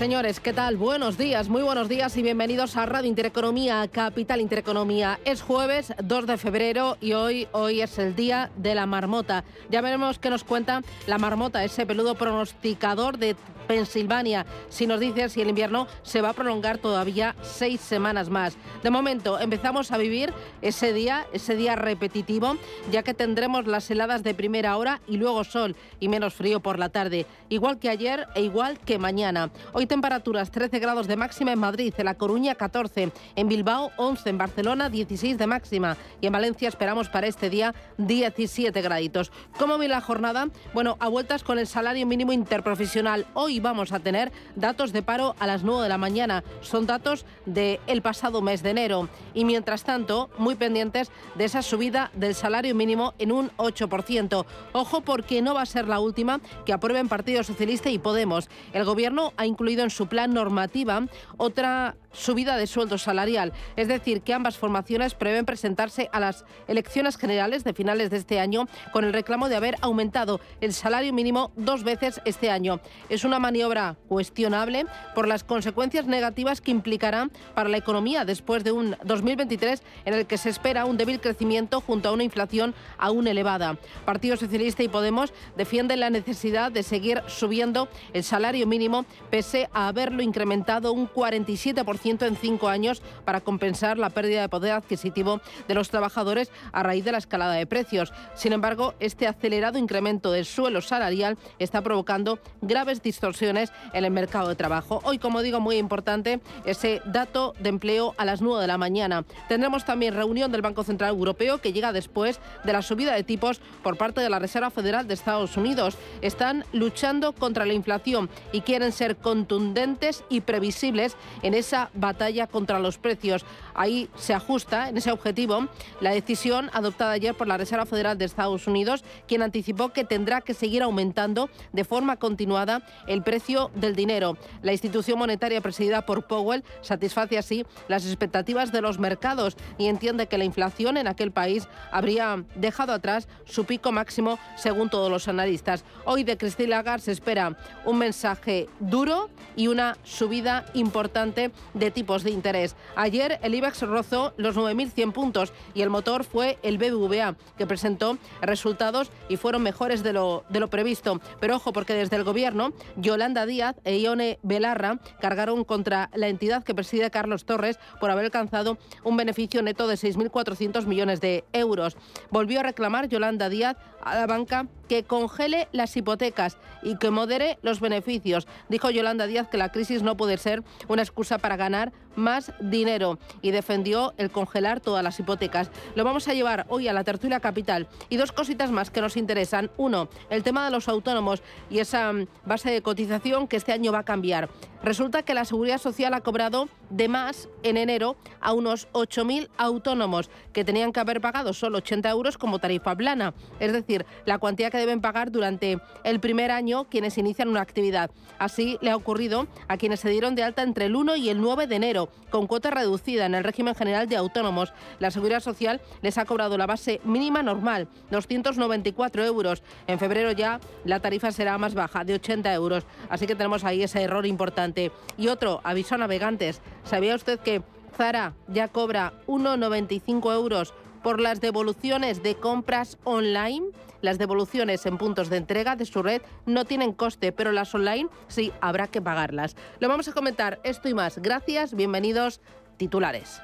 Señores, ¿qué tal? Buenos días, muy buenos días y bienvenidos a Radio Intereconomía, Capital Intereconomía. Es jueves 2 de febrero y hoy, hoy es el día de la marmota. Ya veremos qué nos cuenta la marmota, ese peludo pronosticador de Pensilvania, si nos dice si el invierno se va a prolongar todavía seis semanas más. De momento, empezamos a vivir ese día, ese día repetitivo, ya que tendremos las heladas de primera hora y luego sol y menos frío por la tarde, igual que ayer e igual que mañana. Hoy temperaturas 13 grados de máxima en Madrid, en La Coruña 14, en Bilbao 11, en Barcelona 16 de máxima y en Valencia esperamos para este día 17 graditos. ¿Cómo vi la jornada? Bueno, a vueltas con el salario mínimo interprofesional. Hoy vamos a tener datos de paro a las 9 de la mañana. Son datos del el pasado mes de enero. Y mientras tanto, muy pendientes de esa subida del salario mínimo en un 8%. Ojo porque no va a ser la última que aprueben Partido Socialista y Podemos. El Gobierno ha incluido en su plan normativa. Otra subida de sueldo salarial. Es decir, que ambas formaciones prevén presentarse a las elecciones generales de finales de este año con el reclamo de haber aumentado el salario mínimo dos veces este año. Es una maniobra cuestionable por las consecuencias negativas que implicará para la economía después de un 2023 en el que se espera un débil crecimiento junto a una inflación aún elevada. Partido Socialista y Podemos defienden la necesidad de seguir subiendo el salario mínimo pese a haberlo incrementado un 47% en cinco años para compensar la pérdida de poder adquisitivo de los trabajadores a raíz de la escalada de precios. Sin embargo, este acelerado incremento del suelo salarial está provocando graves distorsiones en el mercado de trabajo. Hoy, como digo, muy importante ese dato de empleo a las 9 de la mañana. Tendremos también reunión del Banco Central Europeo que llega después de la subida de tipos por parte de la Reserva Federal de Estados Unidos. Están luchando contra la inflación y quieren ser contundentes y previsibles en esa batalla contra los precios. Ahí se ajusta en ese objetivo la decisión adoptada ayer por la Reserva Federal de Estados Unidos, quien anticipó que tendrá que seguir aumentando de forma continuada el precio del dinero. La institución monetaria presidida por Powell satisface así las expectativas de los mercados y entiende que la inflación en aquel país habría dejado atrás su pico máximo según todos los analistas. Hoy de Christine Lagarde se espera un mensaje duro y una subida importante de tipos de interés. Ayer el IBEX rozó los 9.100 puntos y el motor fue el BBVA, que presentó resultados y fueron mejores de lo, de lo previsto. Pero ojo, porque desde el gobierno, Yolanda Díaz e Ione Belarra cargaron contra la entidad que preside Carlos Torres por haber alcanzado un beneficio neto de 6.400 millones de euros. Volvió a reclamar Yolanda Díaz a la banca que congele las hipotecas y que modere los beneficios. Dijo Yolanda Díaz que la crisis no puede ser una excusa para ganar más dinero y defendió el congelar todas las hipotecas. Lo vamos a llevar hoy a la tertulia capital y dos cositas más que nos interesan. Uno, el tema de los autónomos y esa mm, base de cotización que este año va a cambiar. Resulta que la Seguridad Social ha cobrado de más en enero a unos 8.000 autónomos que tenían que haber pagado solo 80 euros como tarifa plana, es decir, la cuantía que deben pagar durante el primer año quienes inician una actividad. Así le ha ocurrido a quienes se dieron de alta entre el 1 y el 9 de enero, con cuota reducida en el régimen general de autónomos. La Seguridad Social les ha cobrado la base mínima normal, 294 euros. En febrero ya la tarifa será más baja, de 80 euros. Así que tenemos ahí ese error importante. Y otro, aviso a navegantes. ¿Sabía usted que Zara ya cobra 1,95 euros por las devoluciones de compras online? Las devoluciones en puntos de entrega de su red no tienen coste, pero las online sí habrá que pagarlas. Lo vamos a comentar esto y más. Gracias, bienvenidos titulares.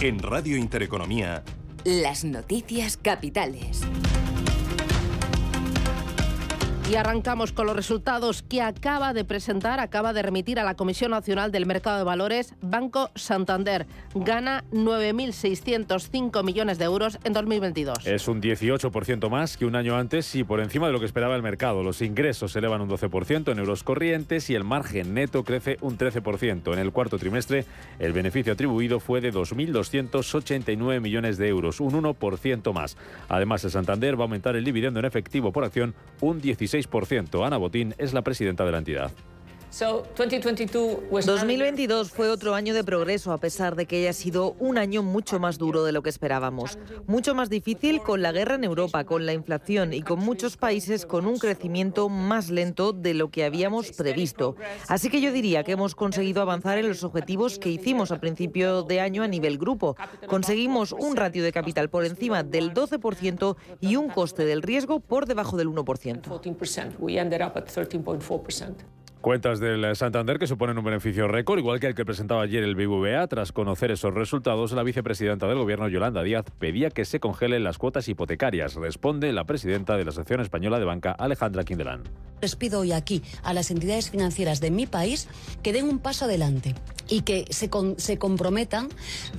En Radio Intereconomía. Las noticias capitales. Y arrancamos con los resultados que acaba de presentar, acaba de remitir a la Comisión Nacional del Mercado de Valores Banco Santander. Gana 9.605 millones de euros en 2022. Es un 18% más que un año antes y por encima de lo que esperaba el mercado. Los ingresos se elevan un 12% en euros corrientes y el margen neto crece un 13%. En el cuarto trimestre, el beneficio atribuido fue de 2.289 millones de euros, un 1% más. Además, el Santander va a aumentar el dividendo en efectivo por acción un 16%. Ana Botín es la presidenta de la entidad. 2022 fue otro año de progreso, a pesar de que haya sido un año mucho más duro de lo que esperábamos. Mucho más difícil con la guerra en Europa, con la inflación y con muchos países con un crecimiento más lento de lo que habíamos previsto. Así que yo diría que hemos conseguido avanzar en los objetivos que hicimos a principio de año a nivel grupo. Conseguimos un ratio de capital por encima del 12% y un coste del riesgo por debajo del 1%. Cuentas del Santander que suponen un beneficio récord, igual que el que presentaba ayer el BBVA. Tras conocer esos resultados, la vicepresidenta del Gobierno, Yolanda Díaz, pedía que se congelen las cuotas hipotecarias. Responde la presidenta de la Asociación Española de Banca, Alejandra Quindelán. Les pido hoy aquí a las entidades financieras de mi país que den un paso adelante y que se comprometan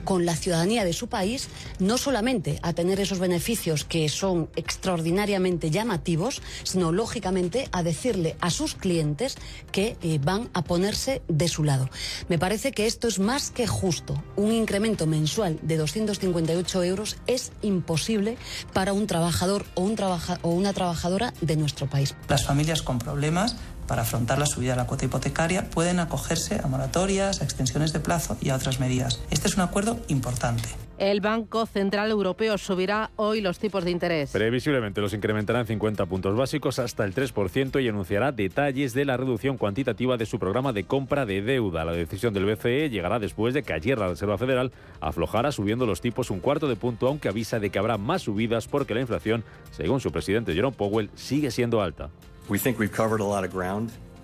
con la ciudadanía de su país, no solamente a tener esos beneficios que son extraordinariamente llamativos, sino lógicamente a decirle a sus clientes que eh, van a ponerse de su lado. Me parece que esto es más que justo. Un incremento mensual de 258 euros es imposible para un trabajador o, una trabajadora de nuestro país. Las familias con problemas para afrontar la subida de la cuota hipotecaria pueden acogerse a moratorias, a extensiones de plazo y a otras medidas. Este es un acuerdo importante. El Banco Central Europeo subirá hoy los tipos de interés. Previsiblemente los incrementará en 50 puntos básicos hasta el 3% y anunciará detalles de la reducción cuantitativa de su programa de compra de deuda. La decisión del BCE llegará después de que ayer la Reserva Federal aflojara subiendo los tipos un cuarto de punto, aunque avisa de que habrá más subidas porque la inflación, según su presidente Jerome Powell, sigue siendo alta.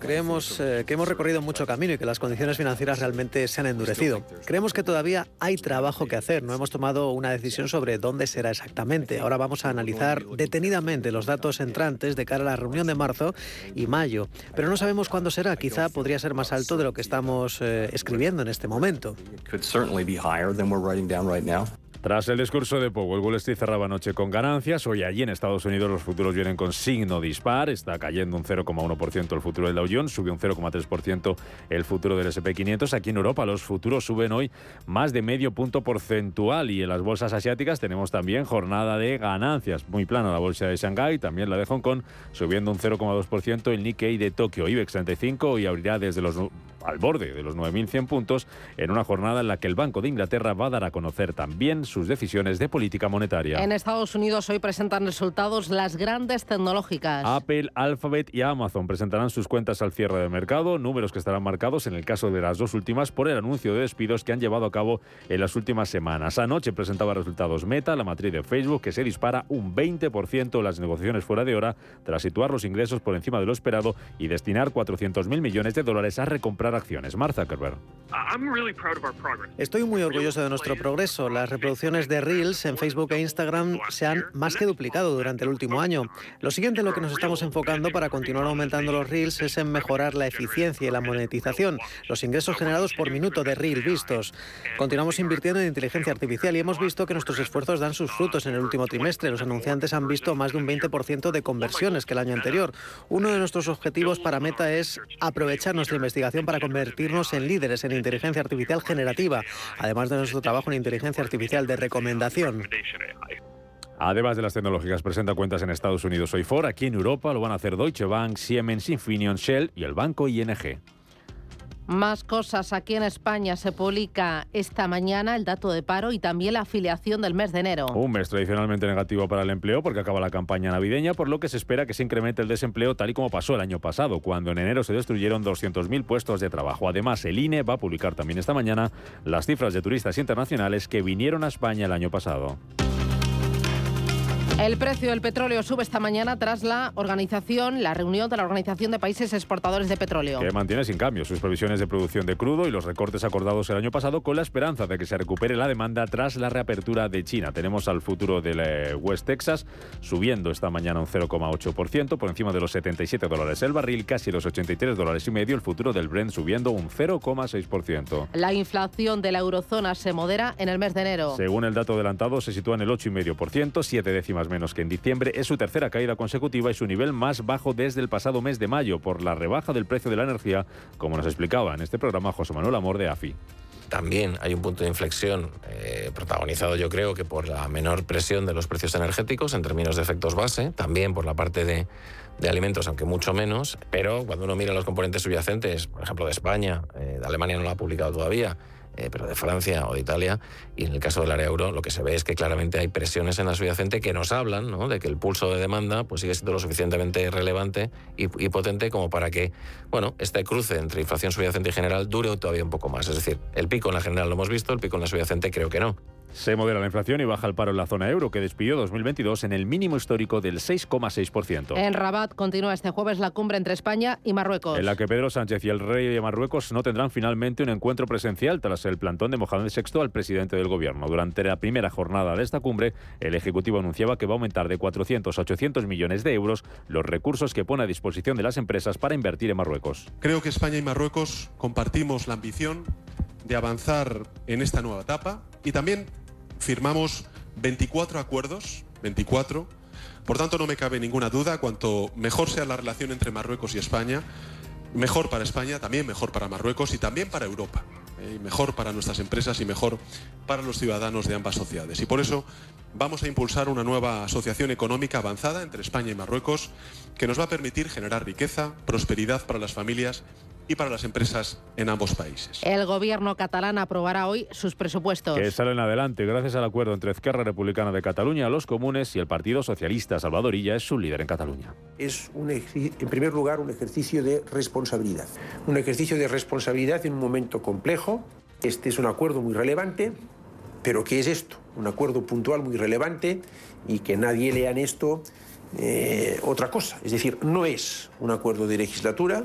Creemos eh, que hemos recorrido mucho camino y que las condiciones financieras realmente se han endurecido. Creemos que todavía hay trabajo que hacer. No hemos tomado una decisión sobre dónde será exactamente. Ahora vamos a analizar detenidamente los datos entrantes de cara a la reunión de marzo y mayo. Pero no sabemos cuándo será. Quizá podría ser más alto de lo que estamos eh, escribiendo en este momento. Tras el discurso de Powell, Wall Street cerraba anoche con ganancias. Hoy allí en Estados Unidos los futuros vienen con signo dispar. Está cayendo un 0,1% el futuro del Dow Jones, sube un 0,3% el futuro del SP500. Aquí en Europa los futuros suben hoy más de medio punto porcentual y en las bolsas asiáticas tenemos también jornada de ganancias. Muy plana la bolsa de Shanghái, también la de Hong Kong, subiendo un 0,2% el Nikkei de Tokio. IBEX 35 y abrirá desde los al borde de los 9.100 puntos en una jornada en la que el Banco de Inglaterra va a dar a conocer también sus decisiones de política monetaria. En Estados Unidos hoy presentan resultados las grandes tecnológicas. Apple, Alphabet y Amazon presentarán sus cuentas al cierre del mercado, números que estarán marcados en el caso de las dos últimas por el anuncio de despidos que han llevado a cabo en las últimas semanas. Anoche presentaba resultados Meta, la matriz de Facebook, que se dispara un 20% en las negociaciones fuera de hora tras situar los ingresos por encima de lo esperado y destinar 400.000 millones de dólares a recomprar acciones. Mark Zuckerberg. Estoy muy orgulloso de nuestro progreso. Las reproducciones de Reels en Facebook e Instagram se han más que duplicado durante el último año. Lo siguiente en lo que nos estamos enfocando para continuar aumentando los Reels es en mejorar la eficiencia y la monetización, los ingresos generados por minuto de Reel vistos. Continuamos invirtiendo en inteligencia artificial y hemos visto que nuestros esfuerzos dan sus frutos en el último trimestre. Los anunciantes han visto más de un 20% de conversiones que el año anterior. Uno de nuestros objetivos para Meta es aprovechar nuestra investigación para convertirnos en líderes en inteligencia artificial generativa, además de nuestro trabajo en inteligencia artificial de recomendación. Además de las tecnológicas, presenta cuentas en Estados Unidos hoy for. Aquí en Europa lo van a hacer Deutsche Bank, Siemens, Infineon, Shell y el banco ING. Más cosas. Aquí en España se publica esta mañana el dato de paro y también la afiliación del mes de enero. Un mes tradicionalmente negativo para el empleo porque acaba la campaña navideña, por lo que se espera que se incremente el desempleo tal y como pasó el año pasado, cuando en enero se destruyeron 200.000 puestos de trabajo. Además, el INE va a publicar también esta mañana las cifras de turistas internacionales que vinieron a España el año pasado. El precio del petróleo sube esta mañana tras la organización, la reunión de la Organización de Países Exportadores de Petróleo. Que mantiene sin cambio sus previsiones de producción de crudo y los recortes acordados el año pasado con la esperanza de que se recupere la demanda tras la reapertura de China. Tenemos al futuro del eh, West Texas subiendo esta mañana un 0,8% por encima de los 77 dólares el barril, casi los 83 dólares y medio. El futuro del Brent subiendo un 0,6%. La inflación de la eurozona se modera en el mes de enero. Según el dato adelantado, se sitúa en el 8,5%, siete décimas menos que en diciembre. Es su tercera caída consecutiva y su nivel más bajo desde el pasado mes de mayo por la rebaja del precio de la energía, como nos explicaba en este programa José Manuel Amor de AFI también hay un punto de inflexión eh, protagonizado yo creo que por la menor presión de los precios energéticos en términos de efectos base, también por la parte de, alimentos, aunque mucho menos, pero cuando uno mira los componentes subyacentes, por ejemplo de España, eh, de Alemania no lo ha publicado todavía, eh, pero de Francia o de Italia. Y en el caso del área euro, lo que se ve es que claramente hay presiones en la subyacente que nos hablan de que el pulso de demanda pues, sigue siendo lo suficientemente relevante y, y, potente como para que bueno, este cruce entre inflación subyacente y general dure todavía un poco más. Es decir, el pico en la general lo hemos visto, el pico en la subyacente creo que no. Se modera la inflación y baja el paro en la zona euro, que despidió 2022 en el mínimo histórico del 6,6%. En Rabat continúa este jueves la cumbre entre España y Marruecos. En la que Pedro Sánchez y el rey de Marruecos no tendrán finalmente un encuentro presencial tras el plantón de Mohamed VI al presidente del gobierno. Durante la primera jornada de esta cumbre, el Ejecutivo anunciaba que va a aumentar de 400 a 800 millones de euros los recursos que pone a disposición de las empresas para invertir en Marruecos. Creo que España y Marruecos compartimos la ambición de avanzar en esta nueva etapa y también firmamos 24 acuerdos, 24. Por tanto, no me cabe ninguna duda, cuanto mejor sea la relación entre Marruecos y España, mejor para España, también mejor para Marruecos y también para Europa. Eh, mejor para nuestras empresas y mejor para los ciudadanos de ambas sociedades. Y por eso vamos a impulsar una nueva asociación económica avanzada entre España y Marruecos que nos va a permitir generar riqueza, prosperidad para las familias y para las empresas en ambos países. El gobierno catalán aprobará hoy sus presupuestos. Que salen adelante gracias al acuerdo entre Esquerra Republicana de Cataluña, los comunes y el Partido Socialista. Salvadorilla es su líder en Cataluña. Es, un, en primer lugar, un ejercicio de responsabilidad. Un ejercicio de responsabilidad en un momento complejo. Este es un acuerdo muy relevante. Pero ¿qué es esto? Un acuerdo puntual muy relevante y que nadie lea en esto eh, otra cosa. Es decir, no es un acuerdo de legislatura.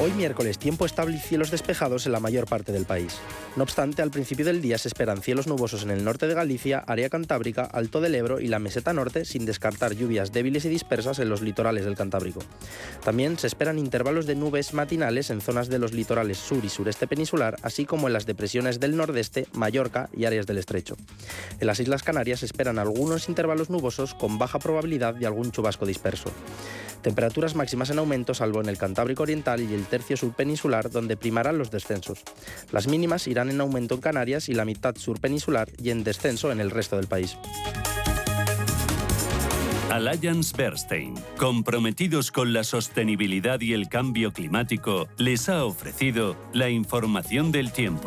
Hoy miércoles tiempo estable y cielos despejados en la mayor parte del país. No obstante, al principio del día se esperan cielos nubosos en el norte de Galicia, área cantábrica, Alto del Ebro y la meseta norte, sin descartar lluvias débiles y dispersas en los litorales del Cantábrico. También se esperan intervalos de nubes matinales en zonas de los litorales sur y sureste peninsular, así como en las depresiones del nordeste, Mallorca y áreas del estrecho. En las Islas Canarias se esperan algunos intervalos nubosos con baja probabilidad de algún chubasco disperso. Temperaturas máximas en aumento salvo en el Cantábrico Oriental y el tercio sur peninsular donde primarán los descensos. Las mínimas irán en aumento en Canarias y la mitad sur peninsular y en descenso en el resto del país. Alliance Bernstein, comprometidos con la sostenibilidad y el cambio climático, les ha ofrecido la información del tiempo.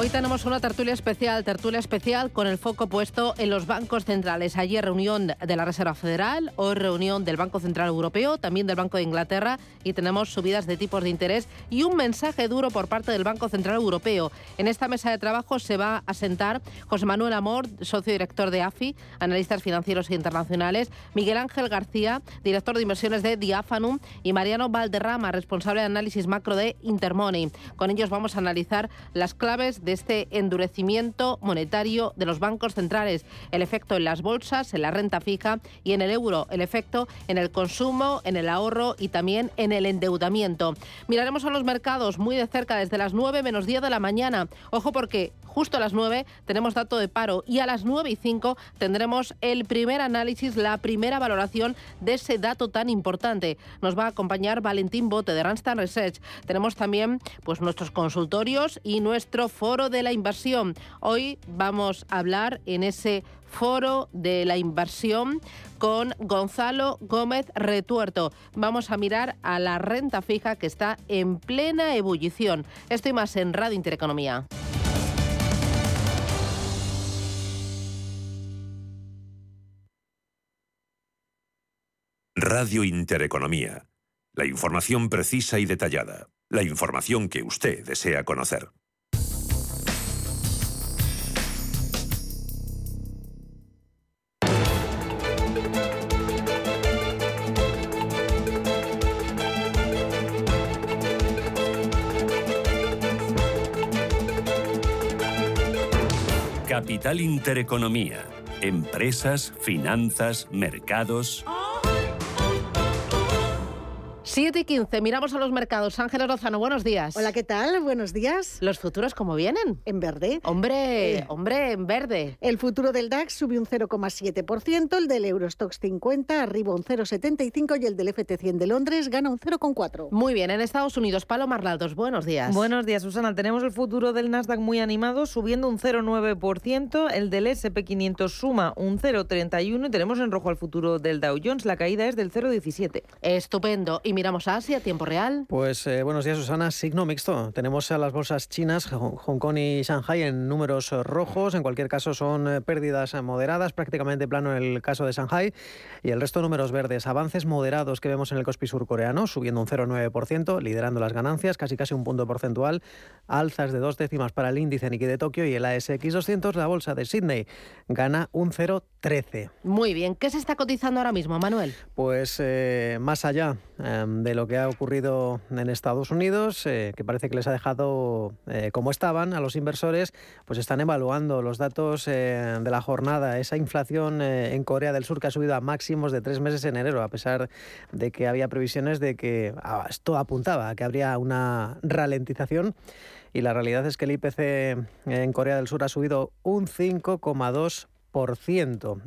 Hoy tenemos una tertulia especial, tertulia especial con el foco puesto en los bancos centrales. Ayer reunión de la Reserva Federal, hoy reunión del Banco Central Europeo, también del Banco de Inglaterra y tenemos subidas de tipos de interés y un mensaje duro por parte del Banco Central Europeo. En esta mesa de trabajo se va a sentar José Manuel Amor, socio director de AFI, analistas financieros e internacionales, Miguel Ángel García, director de inversiones de Diafanum y Mariano Valderrama, responsable de análisis macro de Intermoney. Con ellos vamos a analizar las claves de este endurecimiento monetario de los bancos centrales. El efecto en las bolsas, en la renta fija y en el euro. El efecto en el consumo, en el ahorro y también en el endeudamiento. Miraremos a los mercados muy de cerca desde las 9 menos 10 de la mañana. Ojo porque justo a las 9 tenemos dato de paro y a las 9 y 5 tendremos el primer análisis, la primera valoración de ese dato tan importante. Nos va a acompañar Valentín Bote de Randstad Research. Tenemos también pues nuestros consultorios y nuestro foro de la inversión. Hoy vamos a hablar en ese foro de la inversión con Gonzalo Gómez Retuerto. Vamos a mirar a la renta fija que está en plena ebullición. Estoy más en Radio Intereconomía. Radio Intereconomía. La información precisa y detallada. La información que usted desea conocer. Capital Intereconomía. Empresas, finanzas, mercados. 7 y 15, miramos a los mercados. Ángeles Lozano, buenos días. Hola, ¿qué tal? Buenos días. ¿Los futuros cómo vienen? En verde. Hombre, Eh. hombre, en verde. El futuro del DAX subió un 0,7%, el del Eurostox 50 arriba un 0,75 y el del FT100 de Londres gana un 0,4. Muy bien, en Estados Unidos, Paloma Arnaldos, buenos días. Buenos días, Susana. Tenemos el futuro del Nasdaq muy animado, subiendo un 0,9%. El del SP500 suma un 0,31% y tenemos en rojo al futuro del Dow Jones. La caída es del 0,17%. Estupendo. Y miramos a Asia, tiempo real. Pues eh, buenos días, Susana. Signo mixto. Tenemos a las bolsas chinas, Hong Kong y Shanghai en números eh, rojos. En cualquier caso, son eh, pérdidas moderadas, prácticamente plano en el caso de Shanghai. Y el resto números verdes. Avances moderados que vemos en el Kospi surcoreano, subiendo un 0,9%, liderando las ganancias, casi casi un punto porcentual. Alzas de dos décimas para el índice Nikkei de Tokio y el ASX 200, la bolsa de Sydney, gana un 0,13. Muy bien. ¿Qué se está cotizando ahora mismo, Manuel? Pues eh, más allá eh, de lo que ha ocurrido en Estados Unidos, eh, que parece que les ha dejado eh, como estaban a los inversores, pues están evaluando los datos eh, de la jornada. Esa inflación eh, en Corea del Sur que ha subido a máximos de tres meses en enero, a pesar de que había previsiones de que ah, esto apuntaba a que habría una ralentización. Y la realidad es que el IPC en Corea del Sur ha subido un 5,2%.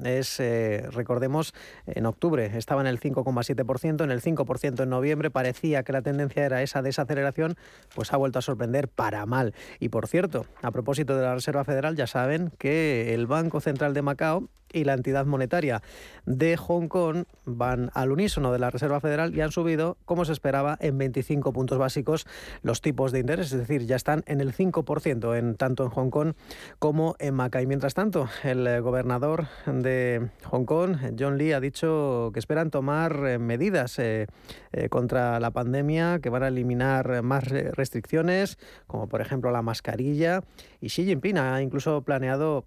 Es, eh, recordemos, en octubre estaba en el 5,7%, en el 5% en noviembre parecía que la tendencia era esa desaceleración, pues ha vuelto a sorprender para mal. Y por cierto, a propósito de la Reserva Federal, ya saben que el Banco Central de Macao y la entidad monetaria de Hong Kong van al unísono de la Reserva Federal y han subido, como se esperaba, en 25 puntos básicos los tipos de interés, es decir, ya están en el 5% en tanto en Hong Kong como en Macao. Y mientras tanto, el gobernador de Hong Kong, John Lee, ha dicho que esperan tomar eh, medidas eh, eh, contra la pandemia, que van a eliminar más restricciones, como por ejemplo la mascarilla. Y Xi Jinping ha incluso planeado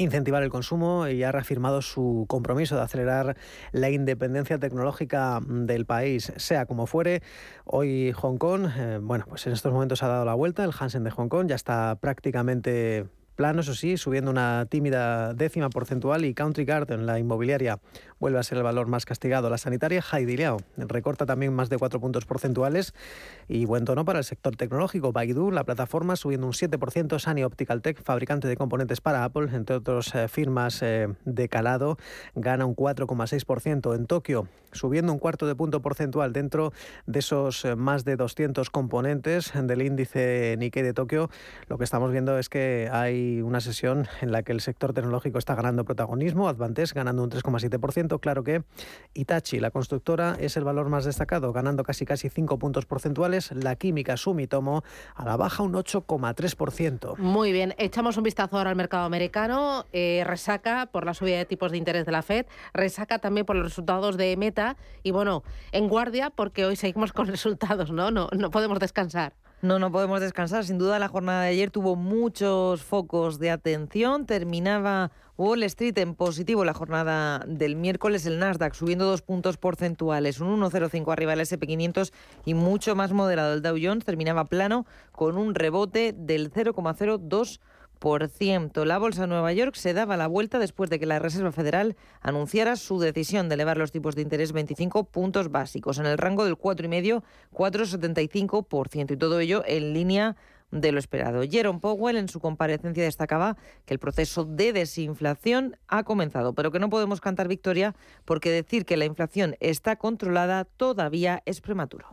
incentivar el consumo y ha reafirmado su compromiso de acelerar la independencia tecnológica del país, sea como fuere. Hoy Hong Kong, eh, bueno, pues en estos momentos ha dado la vuelta, el Hansen de Hong Kong ya está prácticamente plano, eso sí, subiendo una tímida décima porcentual y Country Garden, la inmobiliaria, vuelve a ser el valor más castigado. La sanitaria, Haidilao, recorta también más de cuatro puntos porcentuales y buen tono para el sector tecnológico. Baidu, la plataforma, subiendo un 7%. Sany Optical Tech, fabricante de componentes para Apple, entre otras eh, firmas eh, de calado, gana un 4,6%. En Tokio, subiendo un cuarto de punto porcentual dentro de esos eh, más de 200 componentes del índice Nikkei de Tokio. Lo que estamos viendo es que hay una sesión en la que el sector tecnológico está ganando protagonismo. Advantes ganando un 3,7%. Claro que Itachi, la constructora, es el valor más destacado, ganando casi casi 5 puntos porcentuales. La química Sumitomo a la baja un 8,3%. Muy bien, echamos un vistazo ahora al mercado americano. Eh, resaca por la subida de tipos de interés de la Fed, resaca también por los resultados de Meta y bueno, en guardia porque hoy seguimos con resultados, ¿no? No, no podemos descansar. No, no podemos descansar. Sin duda la jornada de ayer tuvo muchos focos de atención. Terminaba Wall Street en positivo la jornada del miércoles. El Nasdaq subiendo dos puntos porcentuales, un 1,05 arriba del SP500 y mucho más moderado. El Dow Jones terminaba plano con un rebote del 0,02%. La bolsa de Nueva York se daba la vuelta después de que la Reserva Federal anunciara su decisión de elevar los tipos de interés 25 puntos básicos en el rango del 4,5-4,75% y todo ello en línea de lo esperado. Jerome Powell en su comparecencia destacaba que el proceso de desinflación ha comenzado, pero que no podemos cantar victoria porque decir que la inflación está controlada todavía es prematuro.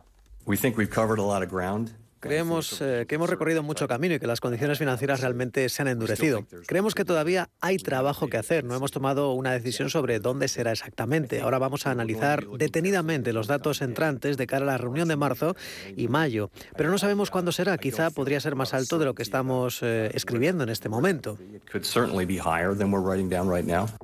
Creemos eh, que hemos recorrido mucho camino y que las condiciones financieras realmente se han endurecido. Creemos que todavía hay trabajo que hacer. No hemos tomado una decisión sobre dónde será exactamente. Ahora vamos a analizar detenidamente los datos entrantes de cara a la reunión de marzo y mayo. Pero no sabemos cuándo será. Quizá podría ser más alto de lo que estamos eh, escribiendo en este momento.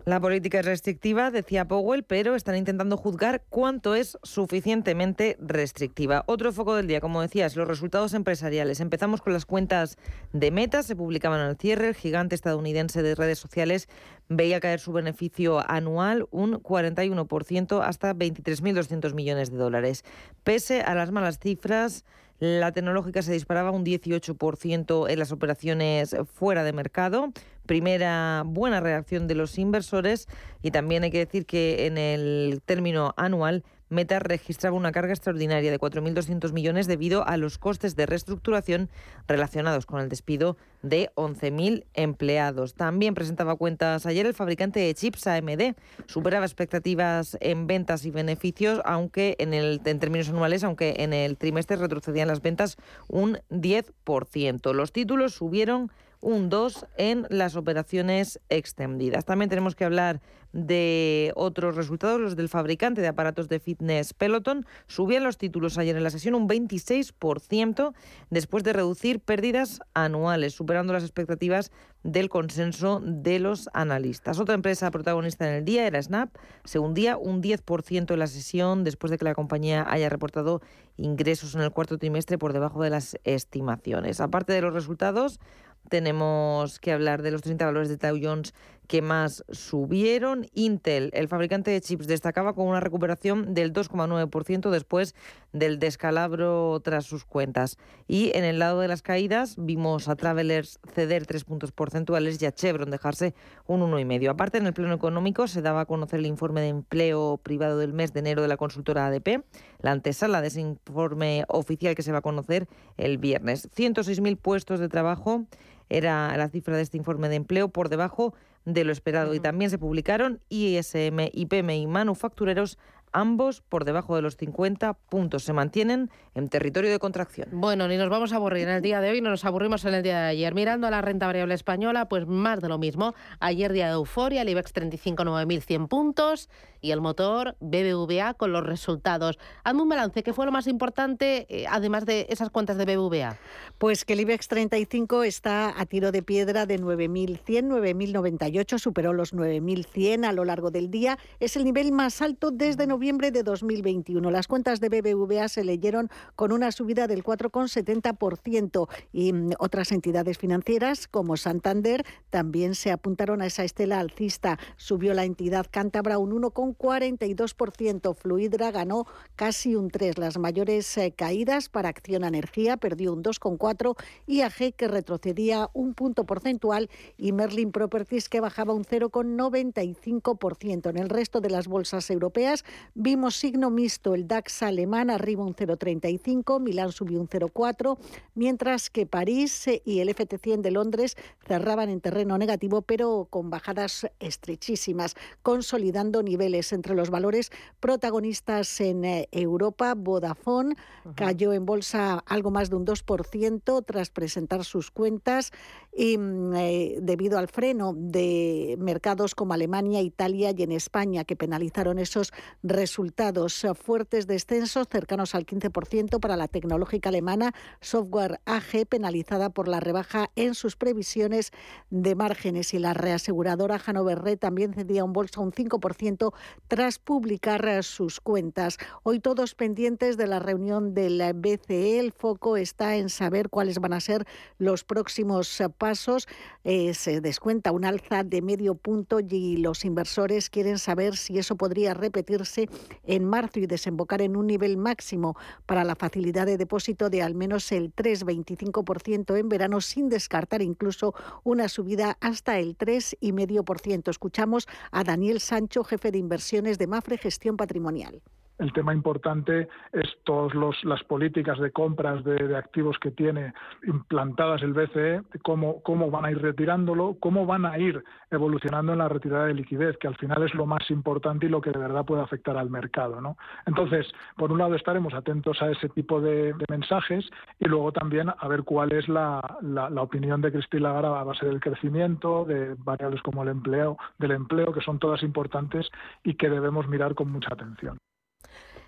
La política es restrictiva, decía Powell, pero están intentando juzgar cuánto es suficientemente restrictiva. Otro foco del día, como decías, los resultados empresariales. Empezamos con las cuentas de Meta, se publicaban al cierre. El gigante estadounidense de redes sociales veía caer su beneficio anual un 41% hasta 23.200 millones de dólares. Pese a las malas cifras, la tecnológica se disparaba un 18% en las operaciones fuera de mercado. Primera buena reacción de los inversores y también hay que decir que en el término anual Meta registraba una carga extraordinaria de 4.200 millones debido a los costes de reestructuración relacionados con el despido de 11.000 empleados. También presentaba cuentas ayer el fabricante de chips AMD. Superaba expectativas en ventas y beneficios, aunque en, el, en términos anuales, aunque en el trimestre retrocedían las ventas un 10%. Los títulos subieron un 2 en las operaciones extendidas. También tenemos que hablar de otros resultados, los del fabricante de aparatos de fitness Peloton. Subían los títulos ayer en la sesión un 26% después de reducir pérdidas anuales, superando las expectativas del consenso de los analistas. Otra empresa protagonista en el día era Snap. Se hundía un 10% en la sesión después de que la compañía haya reportado ingresos en el cuarto trimestre por debajo de las estimaciones. Aparte de los resultados, tenemos que hablar de los 30 valores de Dow Jones que más subieron. Intel, el fabricante de chips, destacaba con una recuperación del 2,9% después del descalabro tras sus cuentas. Y en el lado de las caídas vimos a Travelers ceder 3 puntos porcentuales y a Chevron dejarse un 1,5. Aparte, en el plano económico se daba a conocer el informe de empleo privado del mes de enero de la consultora ADP, la antesala de ese informe oficial que se va a conocer el viernes. 106.000 puestos de trabajo era la cifra de este informe de empleo por debajo de lo esperado. Y también se publicaron ISM y PMI manufactureros ambos por debajo de los 50 puntos. Se mantienen en territorio de contracción. Bueno, ni nos vamos a aburrir en el día de hoy, no nos aburrimos en el día de ayer. Mirando a la renta variable española, pues más de lo mismo. Ayer día de euforia, el IBEX 35 9.100 puntos y el motor BBVA con los resultados. Hazme un balance, ¿qué fue lo más importante eh, además de esas cuentas de BBVA? Pues que el IBEX 35 está a tiro de piedra de 9.100, 9.098, superó los 9.100 a lo largo del día. Es el nivel más alto desde noviembre noviembre de 2021. Las cuentas de BBVA se leyeron con una subida del 4,70% y mm, otras entidades financieras como Santander también se apuntaron a esa estela alcista. Subió la entidad cántabra un 1,42%. Fluidra ganó casi un 3%. Las mayores eh, caídas para Acción Energía perdió un 2,4% y AG que retrocedía un punto porcentual y Merlin Properties que bajaba un 0,95%. En el resto de las bolsas europeas Vimos signo mixto, el DAX alemán arriba un 0,35, Milán subió un 0,4, mientras que París y el FT100 de Londres cerraban en terreno negativo, pero con bajadas estrechísimas, consolidando niveles entre los valores protagonistas en eh, Europa. Vodafone cayó en bolsa algo más de un 2% tras presentar sus cuentas y mm, eh, debido al freno de mercados como Alemania, Italia y en España que penalizaron esos resultados resultados. Fuertes descensos cercanos al 15% para la tecnológica alemana Software AG, penalizada por la rebaja en sus previsiones de márgenes. Y la reaseguradora Hannover Re también cedía un bolso un 5% tras publicar sus cuentas. Hoy todos pendientes de la reunión del BCE. El foco está en saber cuáles van a ser los próximos pasos. Eh, se descuenta un alza de medio punto y los inversores quieren saber si eso podría repetirse en marzo y desembocar en un nivel máximo para la facilidad de depósito de al menos el 3,25% en verano, sin descartar incluso una subida hasta el 3,5%. Escuchamos a Daniel Sancho, jefe de inversiones de Mafre Gestión Patrimonial el tema importante es todas las políticas de compras de, activos que tiene implantadas el BCE, cómo, van a ir retirándolo, cómo van a ir evolucionando en la retirada de liquidez, que al final es lo más importante y lo que de verdad puede afectar al mercado. ¿no? Entonces, por un lado estaremos atentos a ese tipo de, mensajes y luego también a ver cuál es la, la, opinión de Cristina Lagarde a base del crecimiento, de variables como el empleo, del empleo, que son todas importantes y que debemos mirar con mucha atención.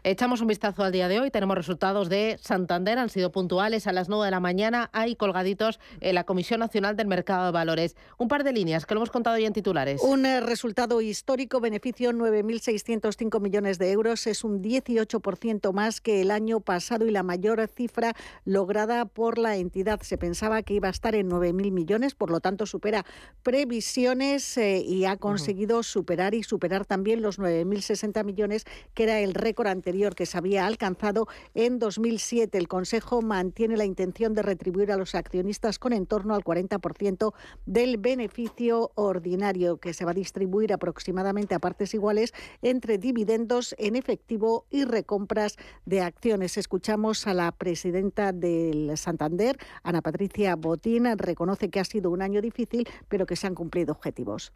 Echamos un vistazo al día de hoy. Tenemos resultados de Santander, han sido puntuales a las 9 de la mañana. Hay colgaditos en la Comisión Nacional del Mercado de Valores. Un par de líneas que lo hemos contado ya en titulares. Un eh, resultado histórico, beneficio 9.605 millones de euros. Es un 18% más que el año pasado y la mayor cifra lograda por la entidad. Se pensaba que iba a estar en 9.000 millones, por lo tanto supera previsiones eh, y ha conseguido superar y superar también los 9.060 millones, que era el récord anterior que se había alcanzado en 2007. El Consejo mantiene la intención de retribuir a los accionistas con en torno al 40% del beneficio ordinario, que se va a distribuir aproximadamente a partes iguales entre dividendos en efectivo y recompras de acciones. Escuchamos a la presidenta del Santander, Ana Patricia Botín, reconoce que ha sido un año difícil, pero que se han cumplido objetivos.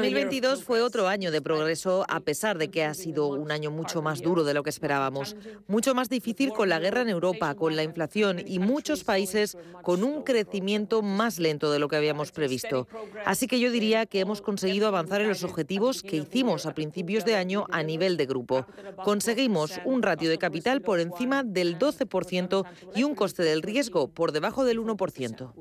2022 fue otro año de progreso a pesar de que ha sido un año mucho más duro de lo que esperábamos, mucho más difícil con la guerra en Europa, con la inflación y muchos países con un crecimiento más lento de lo que habíamos previsto. Así que yo diría que hemos conseguido avanzar en los objetivos que hicimos a principios de año a nivel de grupo. Conseguimos un ratio de capital por encima del 12% y un coste del riesgo por debajo del 1%.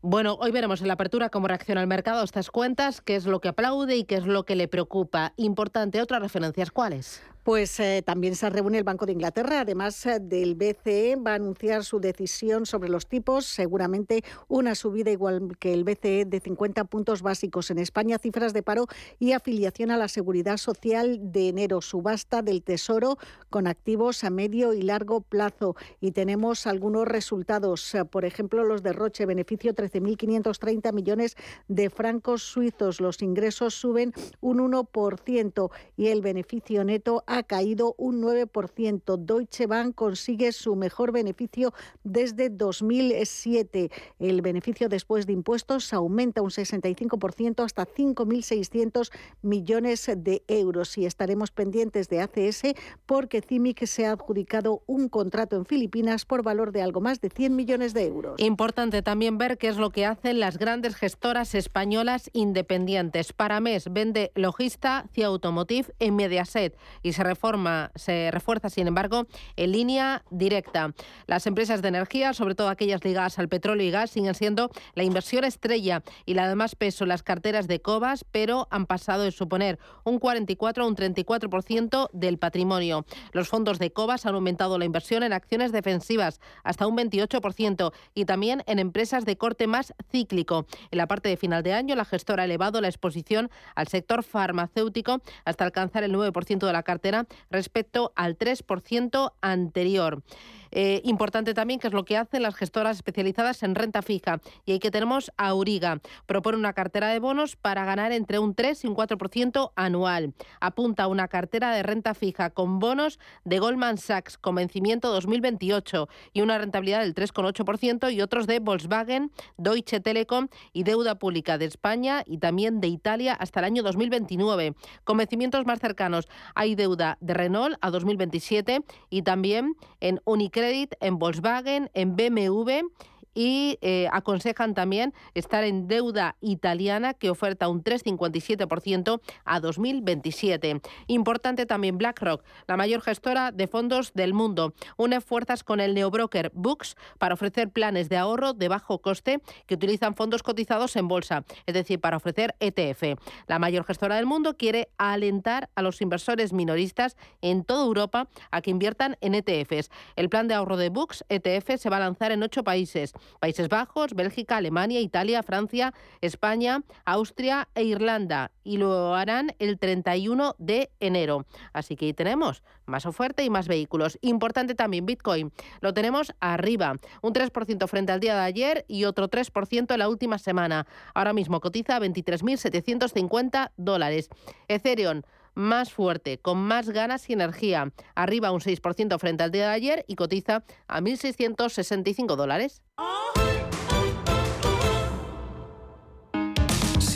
Bueno, hoy veremos en la apertura cómo reacciona el mercado a estas cuentas, qué es lo que aplaude y qué es lo que le preocupa. Importante, otras referencias, ¿cuáles? Pues eh, también se reúne el Banco de Inglaterra, además eh, del BCE, va a anunciar su decisión sobre los tipos, seguramente una subida igual que el BCE de 50 puntos básicos en España, cifras de paro y afiliación a la seguridad social de enero, subasta del Tesoro con activos a medio y largo plazo. Y tenemos algunos resultados, eh, por ejemplo, los de Roche, beneficio 13.530 millones de francos suizos, los ingresos suben un 1% y el beneficio neto ha caído un 9%. Deutsche Bank consigue su mejor beneficio desde 2007. El beneficio después de impuestos aumenta un 65% hasta 5.600 millones de euros. Y estaremos pendientes de ACS porque CIMIC se ha adjudicado un contrato en Filipinas por valor de algo más de 100 millones de euros. Importante también ver qué es lo que hacen las grandes gestoras españolas independientes. Paramés vende Logista, CIA Automotive en Mediaset y se reforma, se refuerza, sin embargo, en línea directa. Las empresas de energía, sobre todo aquellas ligadas al petróleo y gas, siguen siendo la inversión estrella y la de más peso las carteras de Cobas, pero han pasado de suponer un 44 a un 34% del patrimonio. Los fondos de Cobas han aumentado la inversión en acciones defensivas hasta un 28% y también en empresas de corte más cíclico. En la parte de final de año, la gestora ha elevado la exposición al sector farmacéutico hasta alcanzar el 9% de la cartera respecto al 3% anterior. Eh, importante también, que es lo que hacen las gestoras especializadas en renta fija. Y ahí que tenemos Auriga. Propone una cartera de bonos para ganar entre un 3 y un 4% anual. Apunta a una cartera de renta fija con bonos de Goldman Sachs con vencimiento 2028 y una rentabilidad del 3,8% y otros de Volkswagen, Deutsche Telekom y deuda pública de España y también de Italia hasta el año 2029. Con vencimientos más cercanos hay de Renault a 2027 y también en Unicredit, en Volkswagen, en BMW y eh, aconsejan también estar en deuda italiana que oferta un 3,57% a 2027. Importante también BlackRock, la mayor gestora de fondos del mundo. Une fuerzas con el neobroker Books para ofrecer planes de ahorro de bajo coste que utilizan fondos cotizados en bolsa, es decir, para ofrecer ETF. La mayor gestora del mundo quiere alentar a los inversores minoristas en toda Europa a que inviertan en ETFs. El plan de ahorro de Books ETF se va a lanzar en ocho países. Países Bajos, Bélgica, Alemania, Italia, Francia, España, Austria e Irlanda. Y lo harán el 31 de enero. Así que ahí tenemos más oferta y más vehículos. Importante también Bitcoin. Lo tenemos arriba. Un 3% frente al día de ayer y otro 3% en la última semana. Ahora mismo cotiza 23.750 dólares. Ethereum más fuerte, con más ganas y energía. Arriba un 6% frente al día de ayer y cotiza a 1.665 dólares.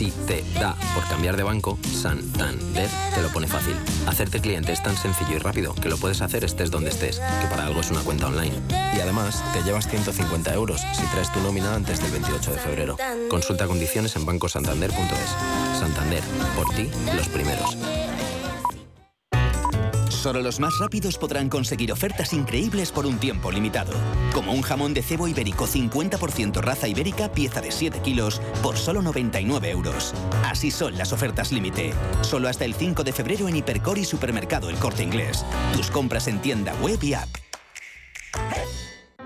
Si te da por cambiar de banco, Santander te lo pone fácil. Hacerte cliente es tan sencillo y rápido que lo puedes hacer estés donde estés, que para algo es una cuenta online. Y además, te llevas 150 euros si traes tu nómina antes del 28 de febrero. Consulta condiciones en bancosantander.es. Santander, por ti, los primeros. Solo los más rápidos podrán conseguir ofertas increíbles por un tiempo limitado. Como un jamón de cebo ibérico 50% raza ibérica, pieza de 7 kilos, por solo 99 euros. Así son las ofertas límite. Solo hasta el 5 de febrero en Hipercor y Supermercado El Corte Inglés. Tus compras en tienda web y app.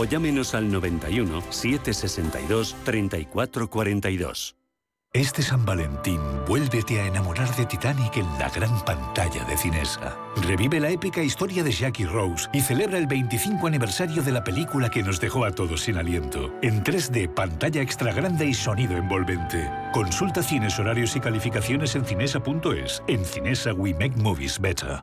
o llámenos al 91 762 3442. Este San Valentín, vuélvete a enamorar de Titanic en la gran pantalla de Cinesa. Revive la épica historia de Jackie Rose y celebra el 25 aniversario de la película que nos dejó a todos sin aliento. En 3D, pantalla extra grande y sonido envolvente. Consulta cines, horarios y calificaciones en cinesa.es. En Cinesa we make movies better.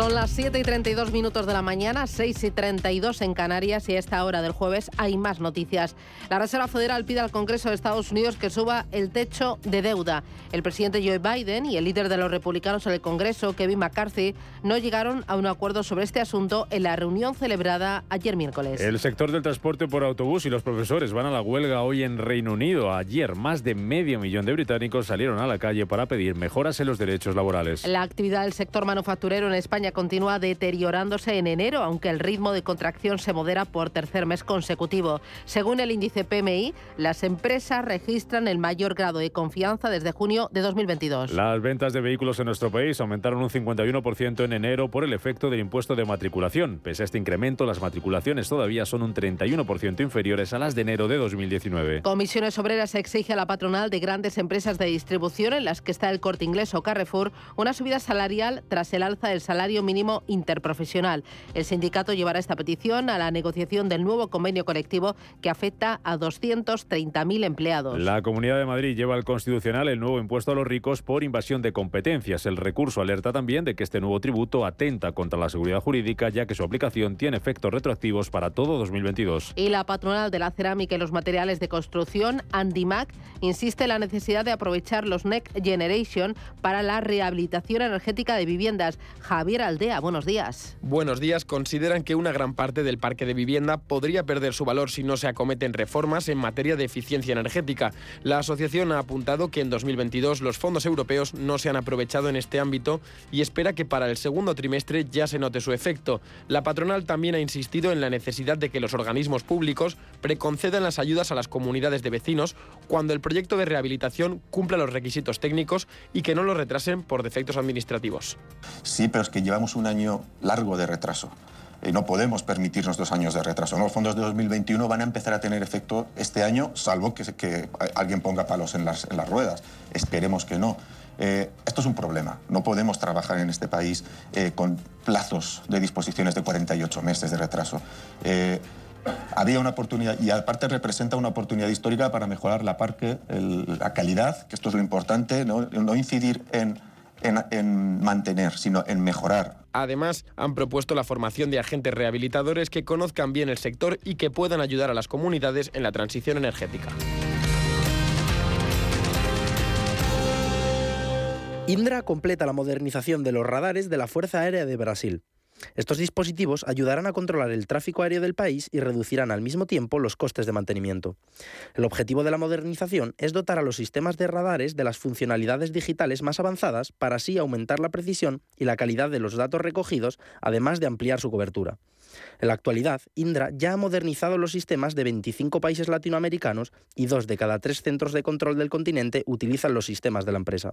Son las 7 y 32 minutos de la mañana, 6 y 32 en Canarias y a esta hora del jueves hay más noticias. La Reserva Federal pide al Congreso de Estados Unidos que suba el techo de deuda. El presidente Joe Biden y el líder de los republicanos en el Congreso, Kevin McCarthy, no llegaron a un acuerdo sobre este asunto en la reunión celebrada ayer miércoles. El sector del transporte por autobús y los profesores van a la huelga hoy en Reino Unido. Ayer más de medio millón de británicos salieron a la calle para pedir mejoras en los derechos laborales. La actividad del sector manufacturero en España continúa deteriorándose en enero, aunque el ritmo de contracción se modera por tercer mes consecutivo. Según el índice PMI, las empresas registran el mayor grado de confianza desde junio de 2022. Las ventas de vehículos en nuestro país aumentaron un 51% en enero por el efecto del impuesto de matriculación. Pese a este incremento, las matriculaciones todavía son un 31% inferiores a las de enero de 2019. Comisiones Obreras exige a la patronal de grandes empresas de distribución, en las que está el Corte Inglés o Carrefour, una subida salarial tras el alza del salario mínimo interprofesional. El sindicato llevará esta petición a la negociación del nuevo convenio colectivo que afecta a 230.000 empleados. La Comunidad de Madrid lleva al Constitucional el nuevo impuesto a los ricos por invasión de competencias. El recurso alerta también de que este nuevo tributo atenta contra la seguridad jurídica, ya que su aplicación tiene efectos retroactivos para todo 2022. Y la patronal de la cerámica y los materiales de construcción, Andimac, insiste en la necesidad de aprovechar los Next Generation para la rehabilitación energética de viviendas. Javier Javier Aldea. Buenos días. Buenos días. Consideran que una gran parte del parque de vivienda podría perder su valor si no se acometen reformas en materia de eficiencia energética. La asociación ha apuntado que en 2022 los fondos europeos no se han aprovechado en este ámbito y espera que para el segundo trimestre ya se note su efecto. La patronal también ha insistido en la necesidad de que los organismos públicos preconcedan las ayudas a las comunidades de vecinos cuando el proyecto de rehabilitación cumpla los requisitos técnicos y que no lo retrasen por defectos administrativos. Sí, pero es que llevamos un año largo de retraso. Y no podemos permitirnos dos años de retraso. Los fondos de 2021 van a empezar a tener efecto este año, salvo que, que alguien ponga palos en las, en las ruedas. Esperemos que no. Eh, esto es un problema. No podemos trabajar en este país eh, con plazos de disposiciones de 48 meses de retraso. Eh, había una oportunidad, y aparte representa una oportunidad histórica para mejorar la parque, la calidad, que esto es lo importante, no, no incidir en, en, en mantener, sino en mejorar Además, han propuesto la formación de agentes rehabilitadores que conozcan bien el sector y que puedan ayudar a las comunidades en la transición energética. Indra completa la modernización de los radares de la Fuerza Aérea de Brasil. Estos dispositivos ayudarán a controlar el tráfico aéreo del país y reducirán al mismo tiempo los costes de mantenimiento. El objetivo de la modernización es dotar a los sistemas de radares de las funcionalidades digitales más avanzadas para así aumentar la precisión y la calidad de los datos recogidos, además de ampliar su cobertura. En la actualidad, Indra ya ha modernizado los sistemas de 25 países latinoamericanos y dos de cada tres centros de control del continente utilizan los sistemas de la empresa.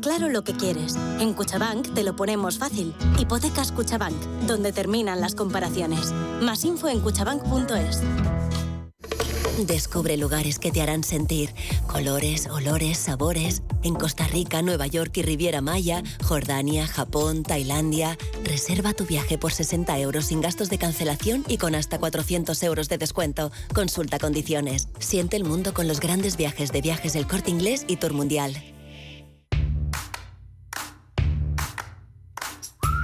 Claro lo que quieres. En Cuchabank te lo ponemos fácil. Hipotecas Cuchabank, donde terminan las comparaciones. Más info en cuchabank.es. Descubre lugares que te harán sentir colores, olores, sabores. En Costa Rica, Nueva York y Riviera Maya, Jordania, Japón, Tailandia. Reserva tu viaje por 60 euros sin gastos de cancelación y con hasta 400 euros de descuento. Consulta condiciones. Siente el mundo con los grandes viajes de viajes del corte inglés y Tour Mundial.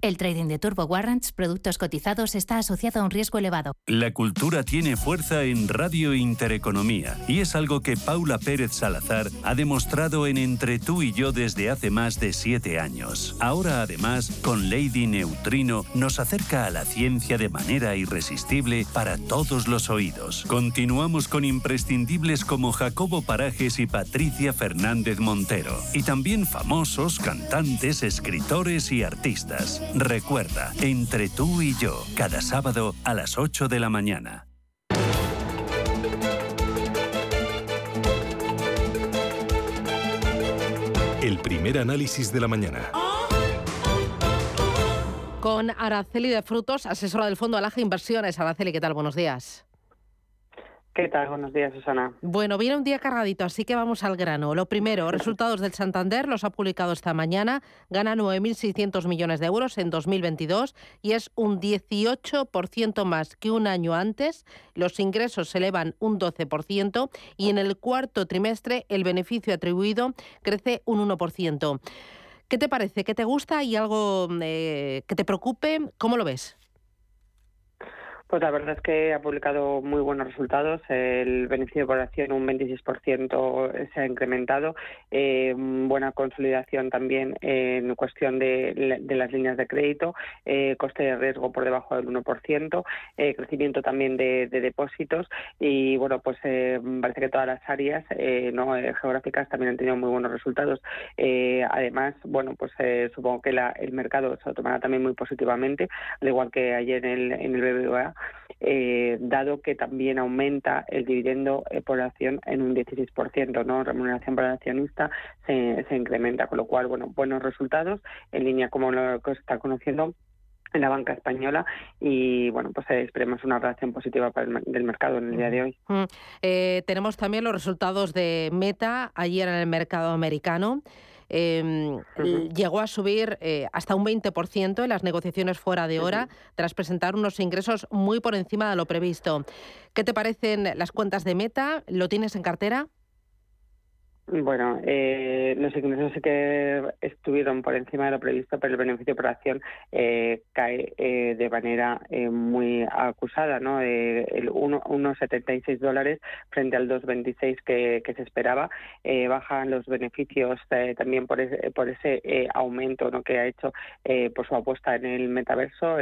El trading de turbo warrants, productos cotizados, está asociado a un riesgo elevado. La cultura tiene fuerza en Radio Intereconomía y es algo que Paula Pérez Salazar ha demostrado en Entre tú y yo desde hace más de siete años. Ahora, además, con Lady Neutrino, nos acerca a la ciencia de manera irresistible para todos los oídos. Continuamos con imprescindibles como Jacobo Parajes y Patricia Fernández Montero. Y también famosos, cantantes, escritores y artistas. Recuerda, entre tú y yo, cada sábado a las 8 de la mañana. El primer análisis de la mañana. Con Araceli de Frutos, asesora del Fondo Alaje Inversiones. Araceli, ¿qué tal? Buenos días. ¿Qué tal? Buenos días, Susana. Bueno, viene un día cargadito, así que vamos al grano. Lo primero, resultados del Santander, los ha publicado esta mañana, gana 9.600 millones de euros en 2022 y es un 18% más que un año antes. Los ingresos se elevan un 12% y en el cuarto trimestre el beneficio atribuido crece un 1%. ¿Qué te parece? ¿Qué te gusta? ¿Y algo eh, que te preocupe? ¿Cómo lo ves? Pues la verdad es que ha publicado muy buenos resultados. El beneficio por acción un 26% se ha incrementado. Eh, buena consolidación también en cuestión de, las líneas de crédito. Eh, coste de riesgo por debajo del 1%. Eh, crecimiento también de, depósitos. Y bueno, pues parece que todas las áreas no geográficas también han tenido muy buenos resultados. además, bueno, pues supongo que el mercado se lo tomará también muy positivamente, al igual que ayer en el, en el BBVA eh, dado que también aumenta el dividendo eh, por acción en un 16%, ¿no? Remuneración para el accionista se, se incrementa, con lo cual, bueno, buenos resultados en línea como lo que está conociendo en la banca española y bueno pues eh, esperemos una reacción positiva para el, del mercado en el día de hoy. Mm. tenemos también los resultados de Meta ayer en el mercado americano. Em, llegó a subir eh, hasta un 20% en las negociaciones fuera de hora, tras presentar unos ingresos muy por encima de lo previsto. ¿Qué te parecen las cuentas de Meta? ¿Lo tienes en cartera? Bueno, eh, los ingresos sí que estuvieron por encima de lo previsto, pero el beneficio por acción eh, cae eh, de manera eh, muy acusada, ¿no? Eh, el 1,76 dólares frente al 2,26 que, que se esperaba. bajan los beneficios también por ese, por ese aumento que ha hecho por su apuesta en el metaverso.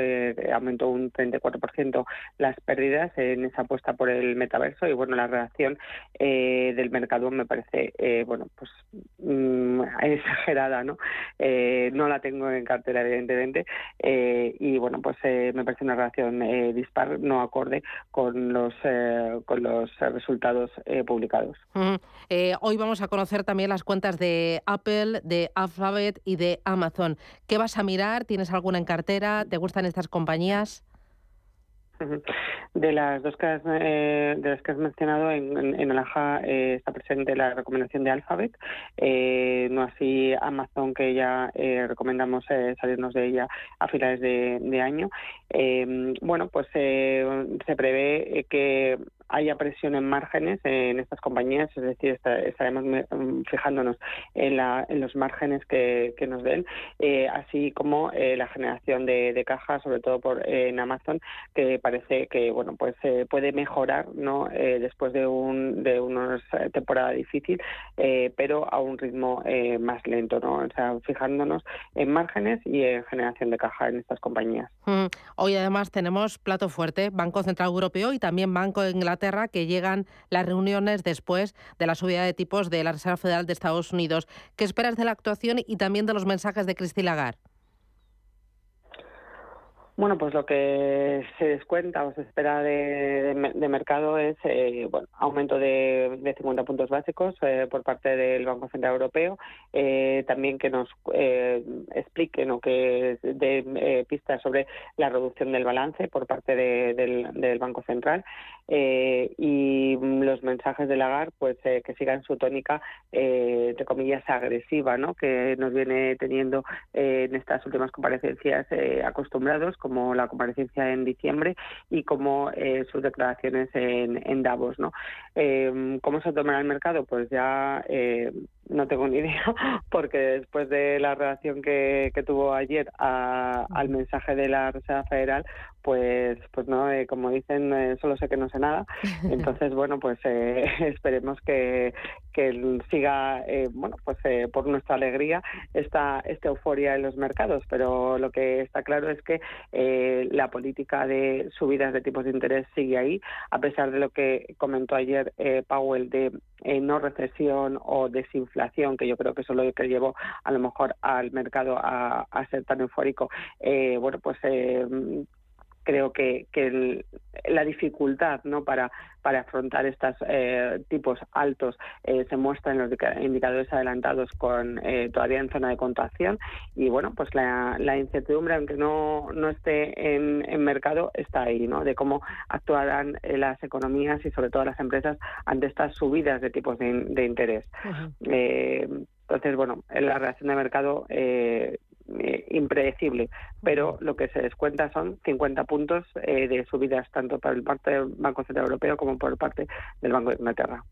aumentó un 34% las pérdidas en esa apuesta por el metaverso y bueno, la reacción del mercado me parece bueno, pues mm, exagerada, ¿no? Eh, no la tengo en cartera, evidentemente, eh, y bueno, pues eh, me parece una relación dispar, no acorde con los, con los resultados publicados. hoy vamos a conocer también las cuentas de Apple, de Alphabet y de Amazon. ¿Qué vas a mirar? ¿Tienes alguna en cartera? ¿Te gustan estas compañías? De las dos que has, eh, de las que has mencionado, en, en, Alaja eh, está presente la recomendación de Alphabet, eh, no así Amazon, que ya recomendamos salirnos de ella a finales de, de año. bueno, pues se prevé que haya presión en márgenes en estas compañías, es decir, estaremos mm, fijándonos en, la, en los márgenes que, nos den, eh, así como eh, la generación de, caja, sobre todo por eh, en Amazon, que parece que bueno pues puede mejorar no después de un de una temporada difícil, pero a un ritmo más lento, no, o sea, fijándonos en márgenes y en generación de caja en estas compañías. Mm, hoy además tenemos plato fuerte, Banco Central Europeo y también Banco Inglaterra que llegan las reuniones después de la subida de tipos de la Reserva Federal de Estados Unidos. ¿Qué esperas de la actuación y también de los mensajes de Christine Lagarde? Bueno, pues lo que se descuenta o se espera de, mercado es eh, bueno, aumento de, de, 50 puntos básicos eh, por parte del Banco Central Europeo, eh, también que nos expliquen o que dé pistas sobre la reducción del balance por parte del, del, Banco Central. Y los mensajes de Lagarde pues que sigan su tónica entre comillas agresiva, ¿no? que nos viene teniendo en estas últimas comparecencias acostumbrados como la comparecencia en diciembre y como eh, sus declaraciones en, en Davos. ¿no? Eh, ¿Cómo se tomará el mercado? Pues ya eh, no tengo ni idea, porque después de la reacción que, que tuvo ayer al mensaje de la Reserva Federal, pues pues no eh, como dicen eh, solo sé que no sé nada. Entonces bueno pues eh, esperemos que, que siga bueno pues por nuestra alegría esta esta euforia en los mercados. Pero lo que está claro es que la política de subidas de tipos de interés sigue ahí a pesar de lo que comentó ayer Powell de no recesión o desinflación que yo creo que eso es lo que llevó a lo mejor al mercado a, a ser tan eufórico bueno pues creo que, que la dificultad no para para afrontar estos eh, tipos altos eh, se muestra en los indicadores adelantados con eh, todavía en zona de contracción. Y bueno pues la, la incertidumbre aunque no, no esté en, en, mercado está ahí no de cómo actuarán las economías y sobre todo las empresas ante estas subidas de tipos de, de interés. Entonces bueno la reacción de mercado impredecible, pero lo que se descuenta son 50 puntos de subidas tanto por el parte del Banco Central Europeo como por parte del Banco de Inglaterra.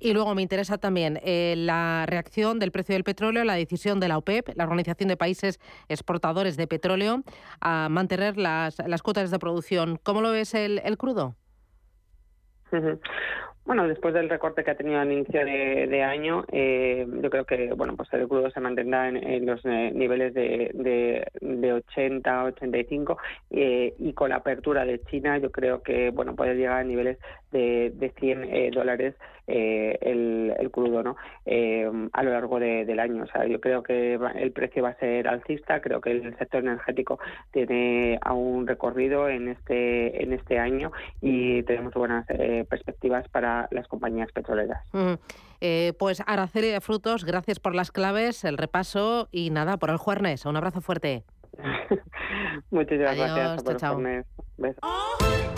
Y luego me interesa también la reacción del precio del petróleo, la decisión de la OPEP, la Organización de Países Exportadores de Petróleo, a mantener las, las cuotas de producción. ¿Cómo lo ves el, el crudo? Bueno, después del recorte que ha tenido al inicio de, año, eh, yo creo que bueno, pues el crudo se mantendrá en, los eh, niveles de, de, de 80, 85 eh, y con la apertura de China, yo creo que bueno puede llegar a niveles de, de 100 dólares el, el, crudo, ¿no? a lo largo del año. O sea, yo creo que el precio va a ser alcista. Creo que el sector energético tiene aún recorrido en este en este año y tenemos buenas perspectivas para las compañías petroleras. Eh, pues Araceli de Frutos, gracias por las claves, el repaso y nada, por el jueves. Un abrazo fuerte. Muchas gracias por el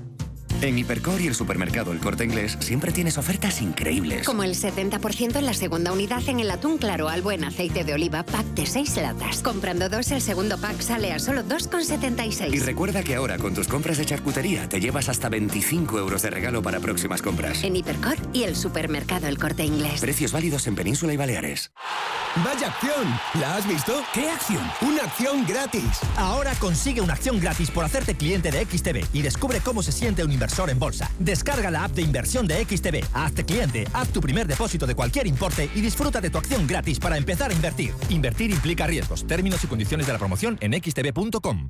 En Hipercor y el supermercado El Corte Inglés siempre tienes ofertas increíbles. Como el 70% en la segunda unidad en el atún claro al buen aceite de oliva pack de 6 latas. Comprando dos, el segundo pack sale a solo 2,76. Y recuerda que ahora con tus compras de charcutería te llevas hasta 25 euros de regalo para próximas compras. En Hipercor y el supermercado El Corte Inglés. Precios válidos en Península y Baleares. ¡Vaya acción! ¿La has visto? ¿Qué acción? ¡Una acción gratis! Ahora consigue una acción gratis por hacerte cliente de XTB y descubre cómo se siente un inversor en bolsa. Descarga la app de inversión de XTB, hazte cliente, haz tu primer depósito de cualquier importe y disfruta de tu acción gratis para empezar a invertir. Invertir implica riesgos. Términos y condiciones de la promoción en xtb.com.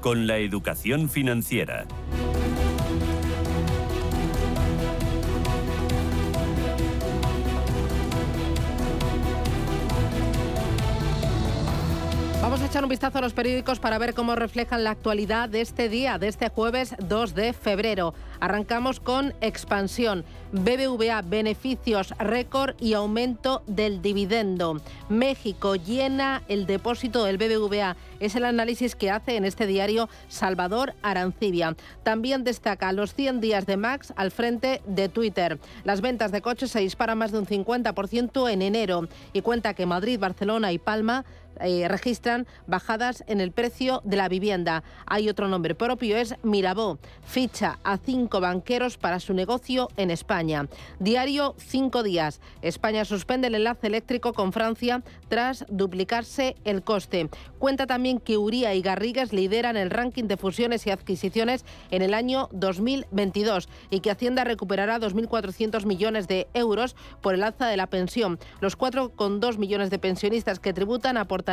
con la educación financiera. Vamos a echar un vistazo a los periódicos para ver cómo reflejan la actualidad de este día, de este jueves 2 de febrero. Arrancamos con expansión. BBVA, beneficios récord y aumento del dividendo. México llena el depósito del BBVA. Es el análisis que hace en este diario Salvador Arancibia. También destaca los 100 días de Max al frente de Twitter. Las ventas de coches se disparan más de un 50% en enero y cuenta que Madrid, Barcelona y Palma eh, registran bajadas en el precio de la vivienda. Hay otro nombre propio, es Mirabó. Ficha a cinco banqueros para su negocio en España. Diario Cinco días. España suspende el enlace eléctrico con Francia tras duplicarse el coste. Cuenta también que Uría y Garrigues lideran el ranking de fusiones y adquisiciones en el año 2022 y que Hacienda recuperará 2.400 millones de euros por el alza de la pensión. Los 4,2 millones de pensionistas que tributan aportan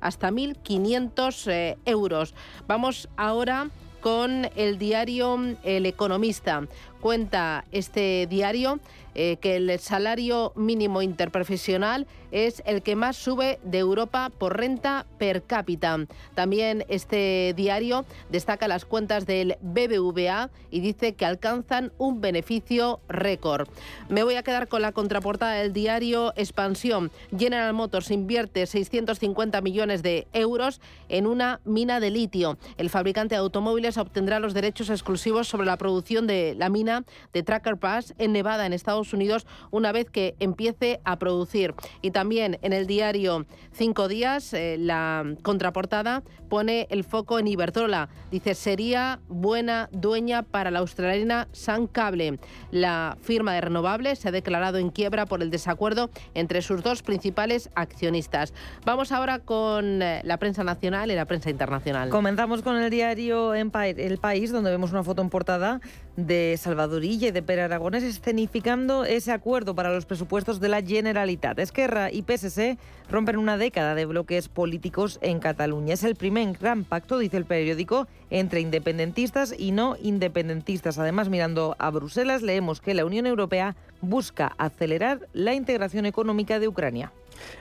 hasta 1.500 eh, euros. Vamos ahora con el diario El Economista. Cuenta este diario eh, que el salario mínimo interprofesional es el que más sube de Europa por renta per cápita. También este diario destaca las cuentas del BBVA y dice que alcanzan un beneficio récord. Me voy a quedar con la contraportada del diario Expansión. General Motors invierte 650 millones de euros en una mina de litio. El fabricante de automóviles obtendrá los derechos exclusivos sobre la producción de la mina de Tracker Pass en Nevada, en Estados Unidos una vez que empiece a producir. Y también en el diario Cinco Días, eh, la contraportada pone el foco en Iberdrola. Dice, sería buena dueña para la australiana San Cable. La firma de renovables se ha declarado en quiebra por el desacuerdo entre sus dos principales accionistas. Vamos ahora con eh, la prensa nacional y la prensa internacional. Comenzamos con el diario Empire, El País, donde vemos una foto en portada de Salvador Salvador Illa y de Pere Aragonés escenificando ese acuerdo para los presupuestos de la Generalitat. Esquerra y PSC rompen una década de bloques políticos en Cataluña. Es el primer gran pacto, dice el periódico, entre independentistas y no independentistas. Además, mirando a Bruselas, leemos que la Unión Europea busca acelerar la integración económica de Ucrania.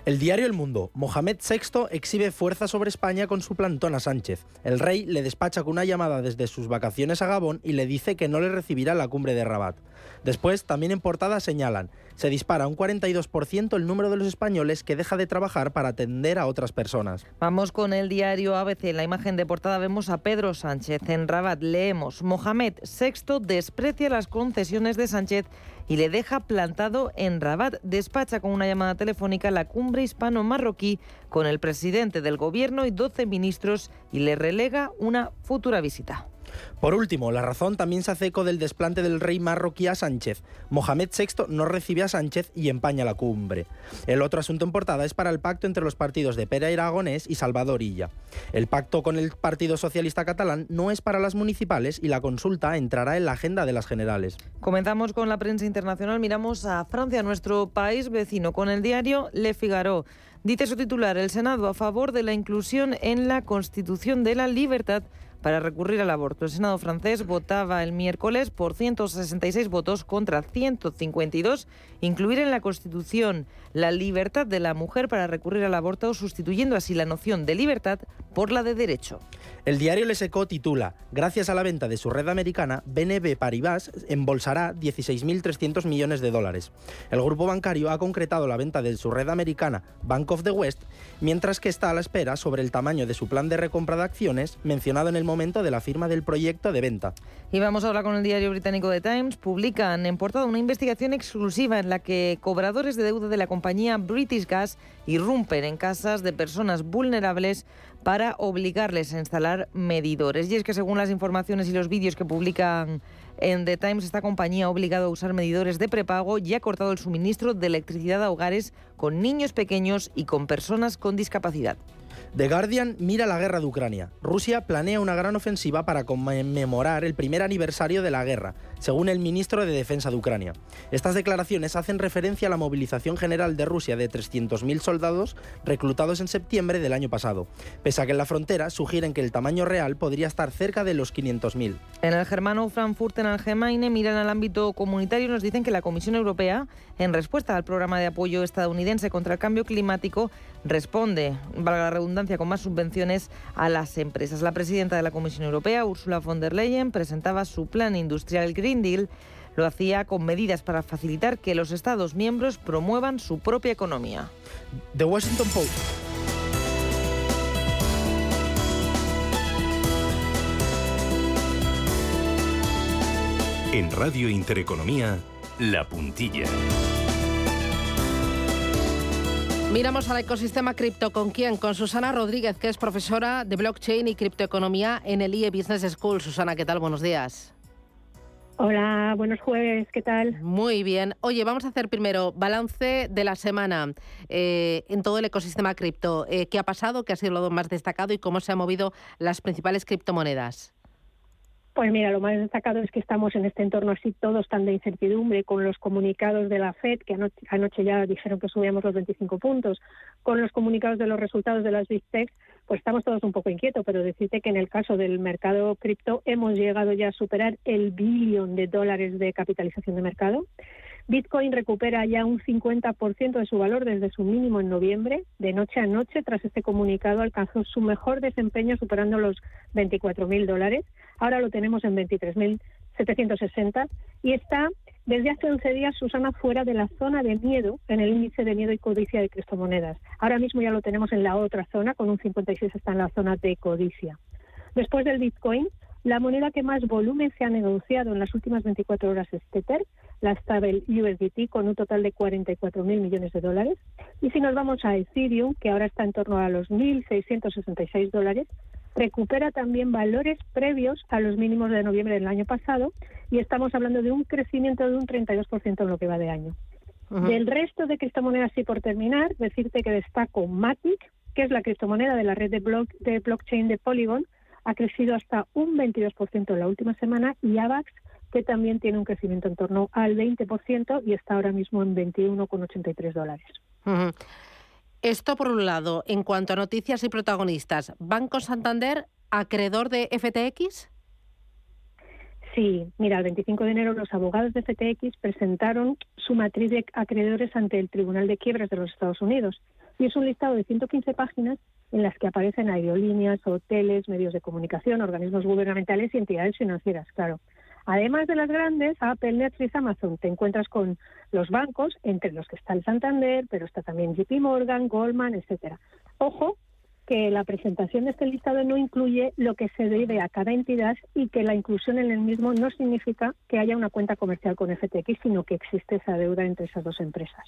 El diario El Mundo. Mohamed VI exhibe fuerza sobre España con su plantón a Sánchez. El rey le despacha con una llamada desde sus vacaciones a Gabón y le dice que no le recibirá la cumbre de Rabat. Después, también en portada señalan, se dispara un 42% el número de los españoles que deja de trabajar para atender a otras personas. Vamos con el diario ABC. En la imagen de portada vemos a Pedro Sánchez. En Rabat leemos, Mohamed VI desprecia las concesiones de Sánchez y le deja plantado en Rabat. Despacha con una llamada telefónica la cumbre hispano-marroquí con el presidente del gobierno y 12 ministros y le relega una futura visita. Por último, la razón también se hace eco del desplante del rey marroquí a Sánchez. Mohamed VI no recibe a Sánchez y empaña la cumbre. El otro asunto en portada es para el pacto entre los partidos de Pere Aragonés y Salvador Illa. El pacto con el Partido Socialista Catalán no es para las municipales y la consulta entrará en la agenda de las generales. Comenzamos con la prensa internacional, miramos a Francia, nuestro país vecino, con el diario Le Figaro. Dice su titular, el Senado a favor de la inclusión en la Constitución de la Libertad para recurrir al aborto. El Senado francés votaba el miércoles por 166 votos contra 152 incluir en la Constitución la libertad de la mujer para recurrir al aborto, sustituyendo así la noción de libertad por la de derecho. El diario Le Secó titula, gracias a la venta de su red americana, BNB Paribas embolsará 16.300 millones de dólares. El grupo bancario ha concretado la venta de su red americana Bank of the West, mientras que está a la espera sobre el tamaño de su plan de recompra de acciones mencionado en el momento de la firma del proyecto de venta. Y vamos ahora con el diario británico The Times. Publican en portada una investigación exclusiva en la que cobradores de deuda de la compañía British Gas irrumpen en casas de personas vulnerables para obligarles a instalar medidores. Y es que según las informaciones y los vídeos que publican en The Times, esta compañía ha obligado a usar medidores de prepago y ha cortado el suministro de electricidad a hogares con niños pequeños y con personas con discapacidad. The Guardian mira la guerra de Ucrania. Rusia planea una gran ofensiva para conmemorar el primer aniversario de la guerra, según el ministro de Defensa de Ucrania. Estas declaraciones hacen referencia a la movilización general de Rusia de 300.000 soldados reclutados en septiembre del año pasado, pese a que en la frontera sugieren que el tamaño real podría estar cerca de los 500.000. En el germano Frankfurt en Allgemeine miran al ámbito comunitario y nos dicen que la Comisión Europea, en respuesta al programa de apoyo estadounidense contra el cambio climático, responde, valga la redundancia, con más subvenciones a las empresas. La presidenta de la Comisión Europea, Ursula von der Leyen, presentaba su plan industrial Green Deal. Lo hacía con medidas para facilitar que los Estados miembros promuevan su propia economía. The Washington Post. En Radio Intereconomía, La Puntilla. Miramos al ecosistema cripto. ¿Con quién? Con Susana Rodríguez, que es profesora de blockchain y criptoeconomía en el IE Business School. Susana, ¿qué tal? Buenos días. Hola, buenos jueves, ¿qué tal? Muy bien. Oye, vamos a hacer primero balance de la semana eh, en todo el ecosistema cripto. Eh, ¿Qué ha pasado? ¿Qué ha sido lo más destacado? ¿Y cómo se han movido las principales criptomonedas? Pues mira, lo más destacado es que estamos en este entorno así todos tan de incertidumbre con los comunicados de la Fed, que anoche, ya dijeron que subíamos los 25 puntos, con los comunicados de los resultados de las Big Tech, pues estamos todos un poco inquietos, pero decirte que en el caso del mercado cripto hemos llegado ya a superar el billón de dólares de capitalización de mercado. Bitcoin recupera ya un 50% de su valor desde su mínimo en noviembre. De noche a noche, tras este comunicado, alcanzó su mejor desempeño superando los 24.000 dólares. Ahora lo tenemos en 23.760 y está desde hace 11 días, Susana, fuera de la zona de miedo en el índice de miedo y codicia de criptomonedas. Ahora mismo ya lo tenemos en la otra zona, con un 56 está en la zona de codicia. Después del Bitcoin, la moneda que más volumen se ha negociado en las últimas 24 horas es Tether, la stable USDT, con un total de 44.000 millones de dólares. Y si nos vamos a Ethereum, que ahora está en torno a los 1.666 dólares, recupera también valores previos a los mínimos de noviembre del año pasado y estamos hablando de un crecimiento de un 32% en lo que va de año. Del resto de criptomonedas, y por terminar, decirte que destaco Matic, que es la criptomoneda de la red de, de blockchain de Polygon, ha crecido hasta un 22% en la última semana y AVAX, que también tiene un crecimiento en torno al 20% y está ahora mismo en 21,83 dólares. Esto por un lado, en cuanto a noticias y protagonistas, ¿Banco Santander acreedor de FTX? Sí, mira, el 25 de enero los abogados de FTX presentaron su matriz de acreedores ante el Tribunal de Quiebras de los Estados Unidos. Y es un listado de 115 páginas en las que aparecen aerolíneas, hoteles, medios de comunicación, organismos gubernamentales y entidades financieras, claro. Además de las grandes, Apple, Netflix, Amazon, te encuentras con los bancos, entre los que está el Santander, pero está también JP Morgan, Goldman, etcétera. Ojo, que la presentación de este listado no incluye lo que se debe a cada entidad y que la inclusión en el mismo no significa que haya una cuenta comercial con FTX, sino que existe esa deuda entre esas dos empresas.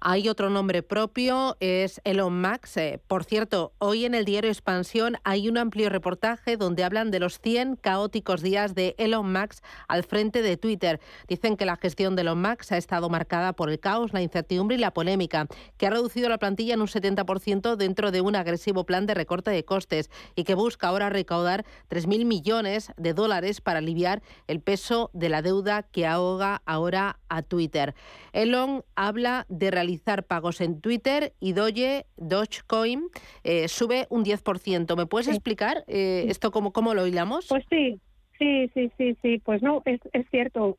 Hay otro nombre propio, es Elon Musk. Eh, por cierto, hoy en el diario Expansión hay un amplio reportaje donde hablan de los 100 caóticos días de Elon Musk al frente de Twitter. Dicen que la gestión de Elon Musk ha estado marcada por el caos, la incertidumbre y la polémica, que ha reducido la plantilla en un 70% dentro de un agresivo plan de recorte de costes y que busca ahora recaudar 3.000 millones de dólares para aliviar el peso de la deuda que ahoga ahora a Twitter. Elon habla de realizar pagos en Twitter y Doge, Dogecoin eh, sube un 10%. ¿Me puedes explicar eh, esto cómo, cómo lo hilamos? Pues sí, sí, sí, sí, sí. Pues no, es, es cierto.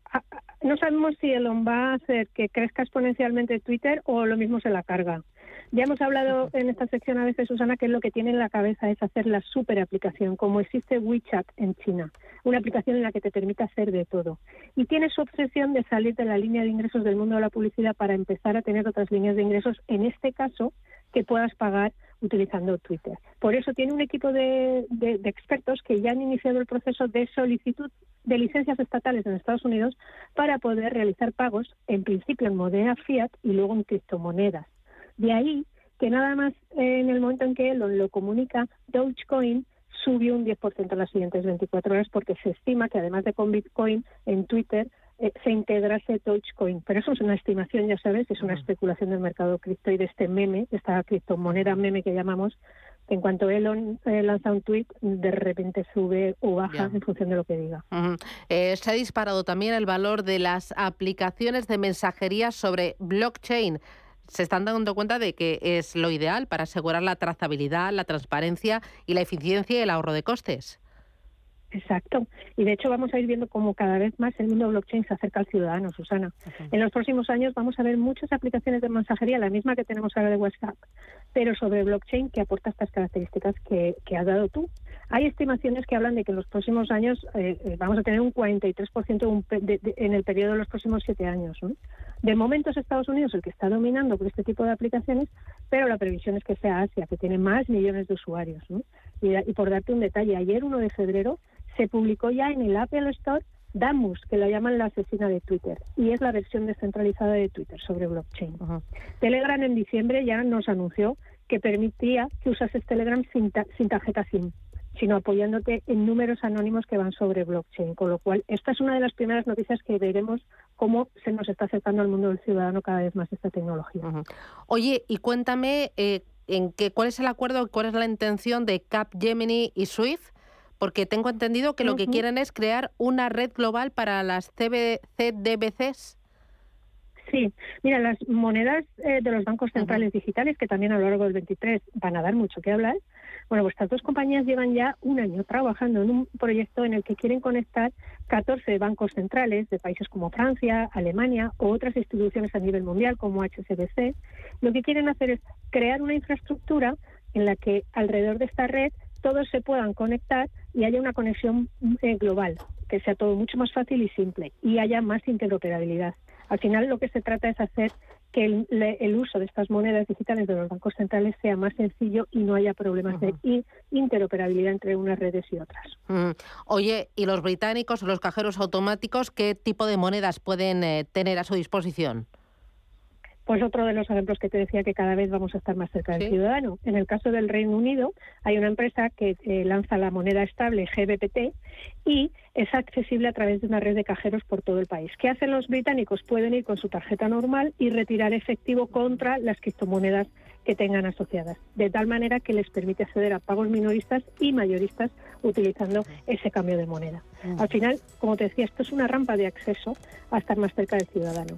No sabemos si Elon va a hacer que crezca exponencialmente Twitter o lo mismo se la carga. Ya hemos hablado en esta sección a veces, Susana, que lo que tiene en la cabeza es hacer la super aplicación, como existe WeChat en China, una aplicación en la que te permite hacer de todo. Y tiene su obsesión de salir de la línea de ingresos del mundo de la publicidad para empezar a tener otras líneas de ingresos, en este caso, que puedas pagar utilizando Twitter. Por eso tiene un equipo de, de, expertos que ya han iniciado el proceso de solicitud de licencias estatales en Estados Unidos para poder realizar pagos, en principio en moneda fiat y luego en criptomonedas. De ahí que nada más en el momento en que Elon lo comunica, Dogecoin subió un 10% en las siguientes 24 horas porque se estima que además de con Bitcoin en Twitter eh, se integrase Dogecoin. Pero eso es una estimación, ya sabes, es una especulación del mercado cripto y de este meme, esta criptomoneda meme que llamamos, en cuanto Elon eh, lanza un tweet, de repente sube o baja en función de lo que diga. Eh, se ha disparado también el valor de las aplicaciones de mensajería sobre blockchain se están dando cuenta de que es lo ideal para asegurar la trazabilidad, la transparencia y la eficiencia y el ahorro de costes. Exacto. Y de hecho vamos a ir viendo cómo cada vez más el mundo blockchain se acerca al ciudadano, Susana. En los próximos años vamos a ver muchas aplicaciones de mensajería, la misma que tenemos ahora de WhatsApp, pero sobre blockchain que aporta estas características que, has dado tú. Hay estimaciones que hablan de que en los próximos años eh, eh, vamos a tener un 43% en el periodo de los próximos siete años. De momento es Estados Unidos el que está dominando por este tipo de aplicaciones, pero la previsión es que sea Asia, que tiene más millones de usuarios. Y, y por darte un detalle, ayer 1 de febrero se publicó ya en el Apple Store Damus, que la llaman la asesina de Twitter, y es la versión descentralizada de Twitter sobre blockchain. Telegram en diciembre ya nos anunció que permitía que usases Telegram sin, sin tarjeta SIM, sino apoyándote en números anónimos que van sobre blockchain. Con lo cual, esta es una de las primeras noticias que veremos cómo se nos está acercando al mundo del ciudadano cada vez más esta tecnología. Oye, y cuéntame eh, en qué, cuál es el acuerdo, cuál es la intención de Capgemini y Swift porque tengo entendido que lo que quieren es crear una red global para las CDBCs. Sí, mira, las monedas eh, de los bancos centrales digitales, que también a lo largo del 23 van a dar mucho que hablar, bueno, pues estas dos compañías llevan ya un año trabajando en un proyecto en el que quieren conectar 14 bancos centrales de países como Francia, Alemania o otras instituciones a nivel mundial como HSBC. Lo que quieren hacer es crear una infraestructura en la que alrededor de esta red todos se puedan conectar y haya una conexión eh, global, que sea todo mucho más fácil y simple y haya más interoperabilidad. Al final lo que se trata es hacer que el, uso de estas monedas digitales de los bancos centrales sea más sencillo y no haya problemas de interoperabilidad entre unas redes y otras. Oye, ¿y los británicos, los cajeros automáticos, qué tipo de monedas pueden eh, tener a su disposición? Pues otro de los ejemplos que te decía que cada vez vamos a estar más cerca del ciudadano. En el caso del Reino Unido hay una empresa que eh, lanza la moneda estable GBPT y es accesible a través de una red de cajeros por todo el país. ¿Qué hacen los británicos? Pueden ir con su tarjeta normal y retirar efectivo contra las criptomonedas que tengan asociadas, de tal manera que les permite acceder a pagos minoristas y mayoristas utilizando ese cambio de moneda. Al final, como te decía, esto es una rampa de acceso a estar más cerca del ciudadano.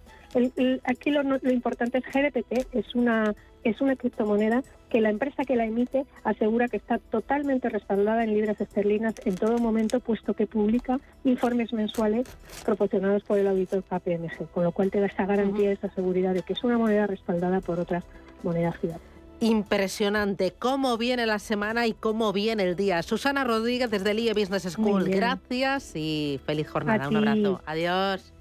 Aquí lo, lo importante es GDPT, es una es una criptomoneda que la empresa que la emite asegura que está totalmente respaldada en libras esterlinas en todo momento, puesto que publica informes mensuales proporcionados por el auditor KPMG, con lo cual te da esa garantía, esa seguridad de que es una moneda respaldada por otras monedas gigantes. Impresionante cómo viene la semana y cómo viene el día. Susana Rodríguez desde el IE Business School, gracias y feliz jornada. Un abrazo. Adiós.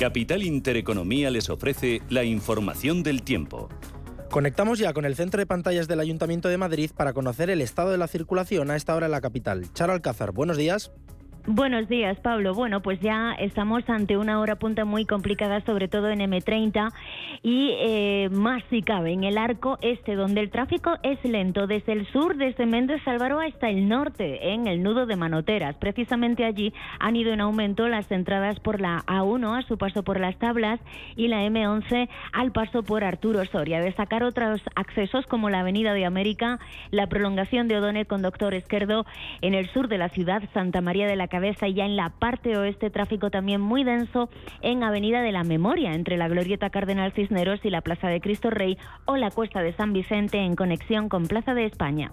Capital Intereconomía les ofrece la información del tiempo. Conectamos ya con el centro de pantallas del Ayuntamiento de Madrid para conocer el estado de la circulación a esta hora en la capital. Charo Alcázar, buenos días. Buenos días, Pablo. Bueno, pues ya estamos ante una hora punta muy complicada, sobre todo en M30 y eh, más si cabe en el arco este, donde el tráfico es lento desde el sur, desde Méndez Álvaro hasta el norte, en el nudo de Manoteras. Precisamente allí han ido en aumento las entradas por la A1 a su paso por las tablas y la M11 al paso por Arturo Soria. Destacar otros accesos como la Avenida de América, la prolongación de Odone con Doctor Esquerdo en el sur de la ciudad, Santa María de la cabeza y ya en la parte oeste tráfico también muy denso en Avenida de la Memoria, entre la Glorieta Cardenal Cisneros y la Plaza de Cristo Rey o la Cuesta de San Vicente en conexión con Plaza de España.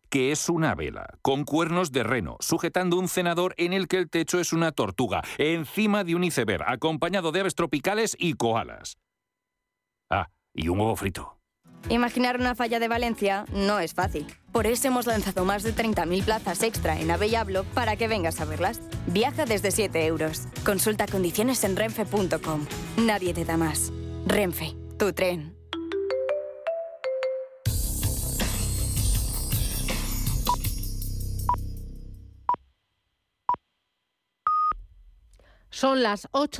que es una vela, con cuernos de reno, sujetando un cenador en el que el techo es una tortuga, encima de un iceberg, acompañado de aves tropicales y koalas. Ah, y un huevo frito. Imaginar una falla de Valencia no es fácil. Por eso hemos lanzado más de 30.000 plazas extra en Avellablo para que vengas a verlas. Viaja desde 7 euros. Consulta condiciones en renfe.com. Nadie te da más. Renfe, tu tren. Son las 8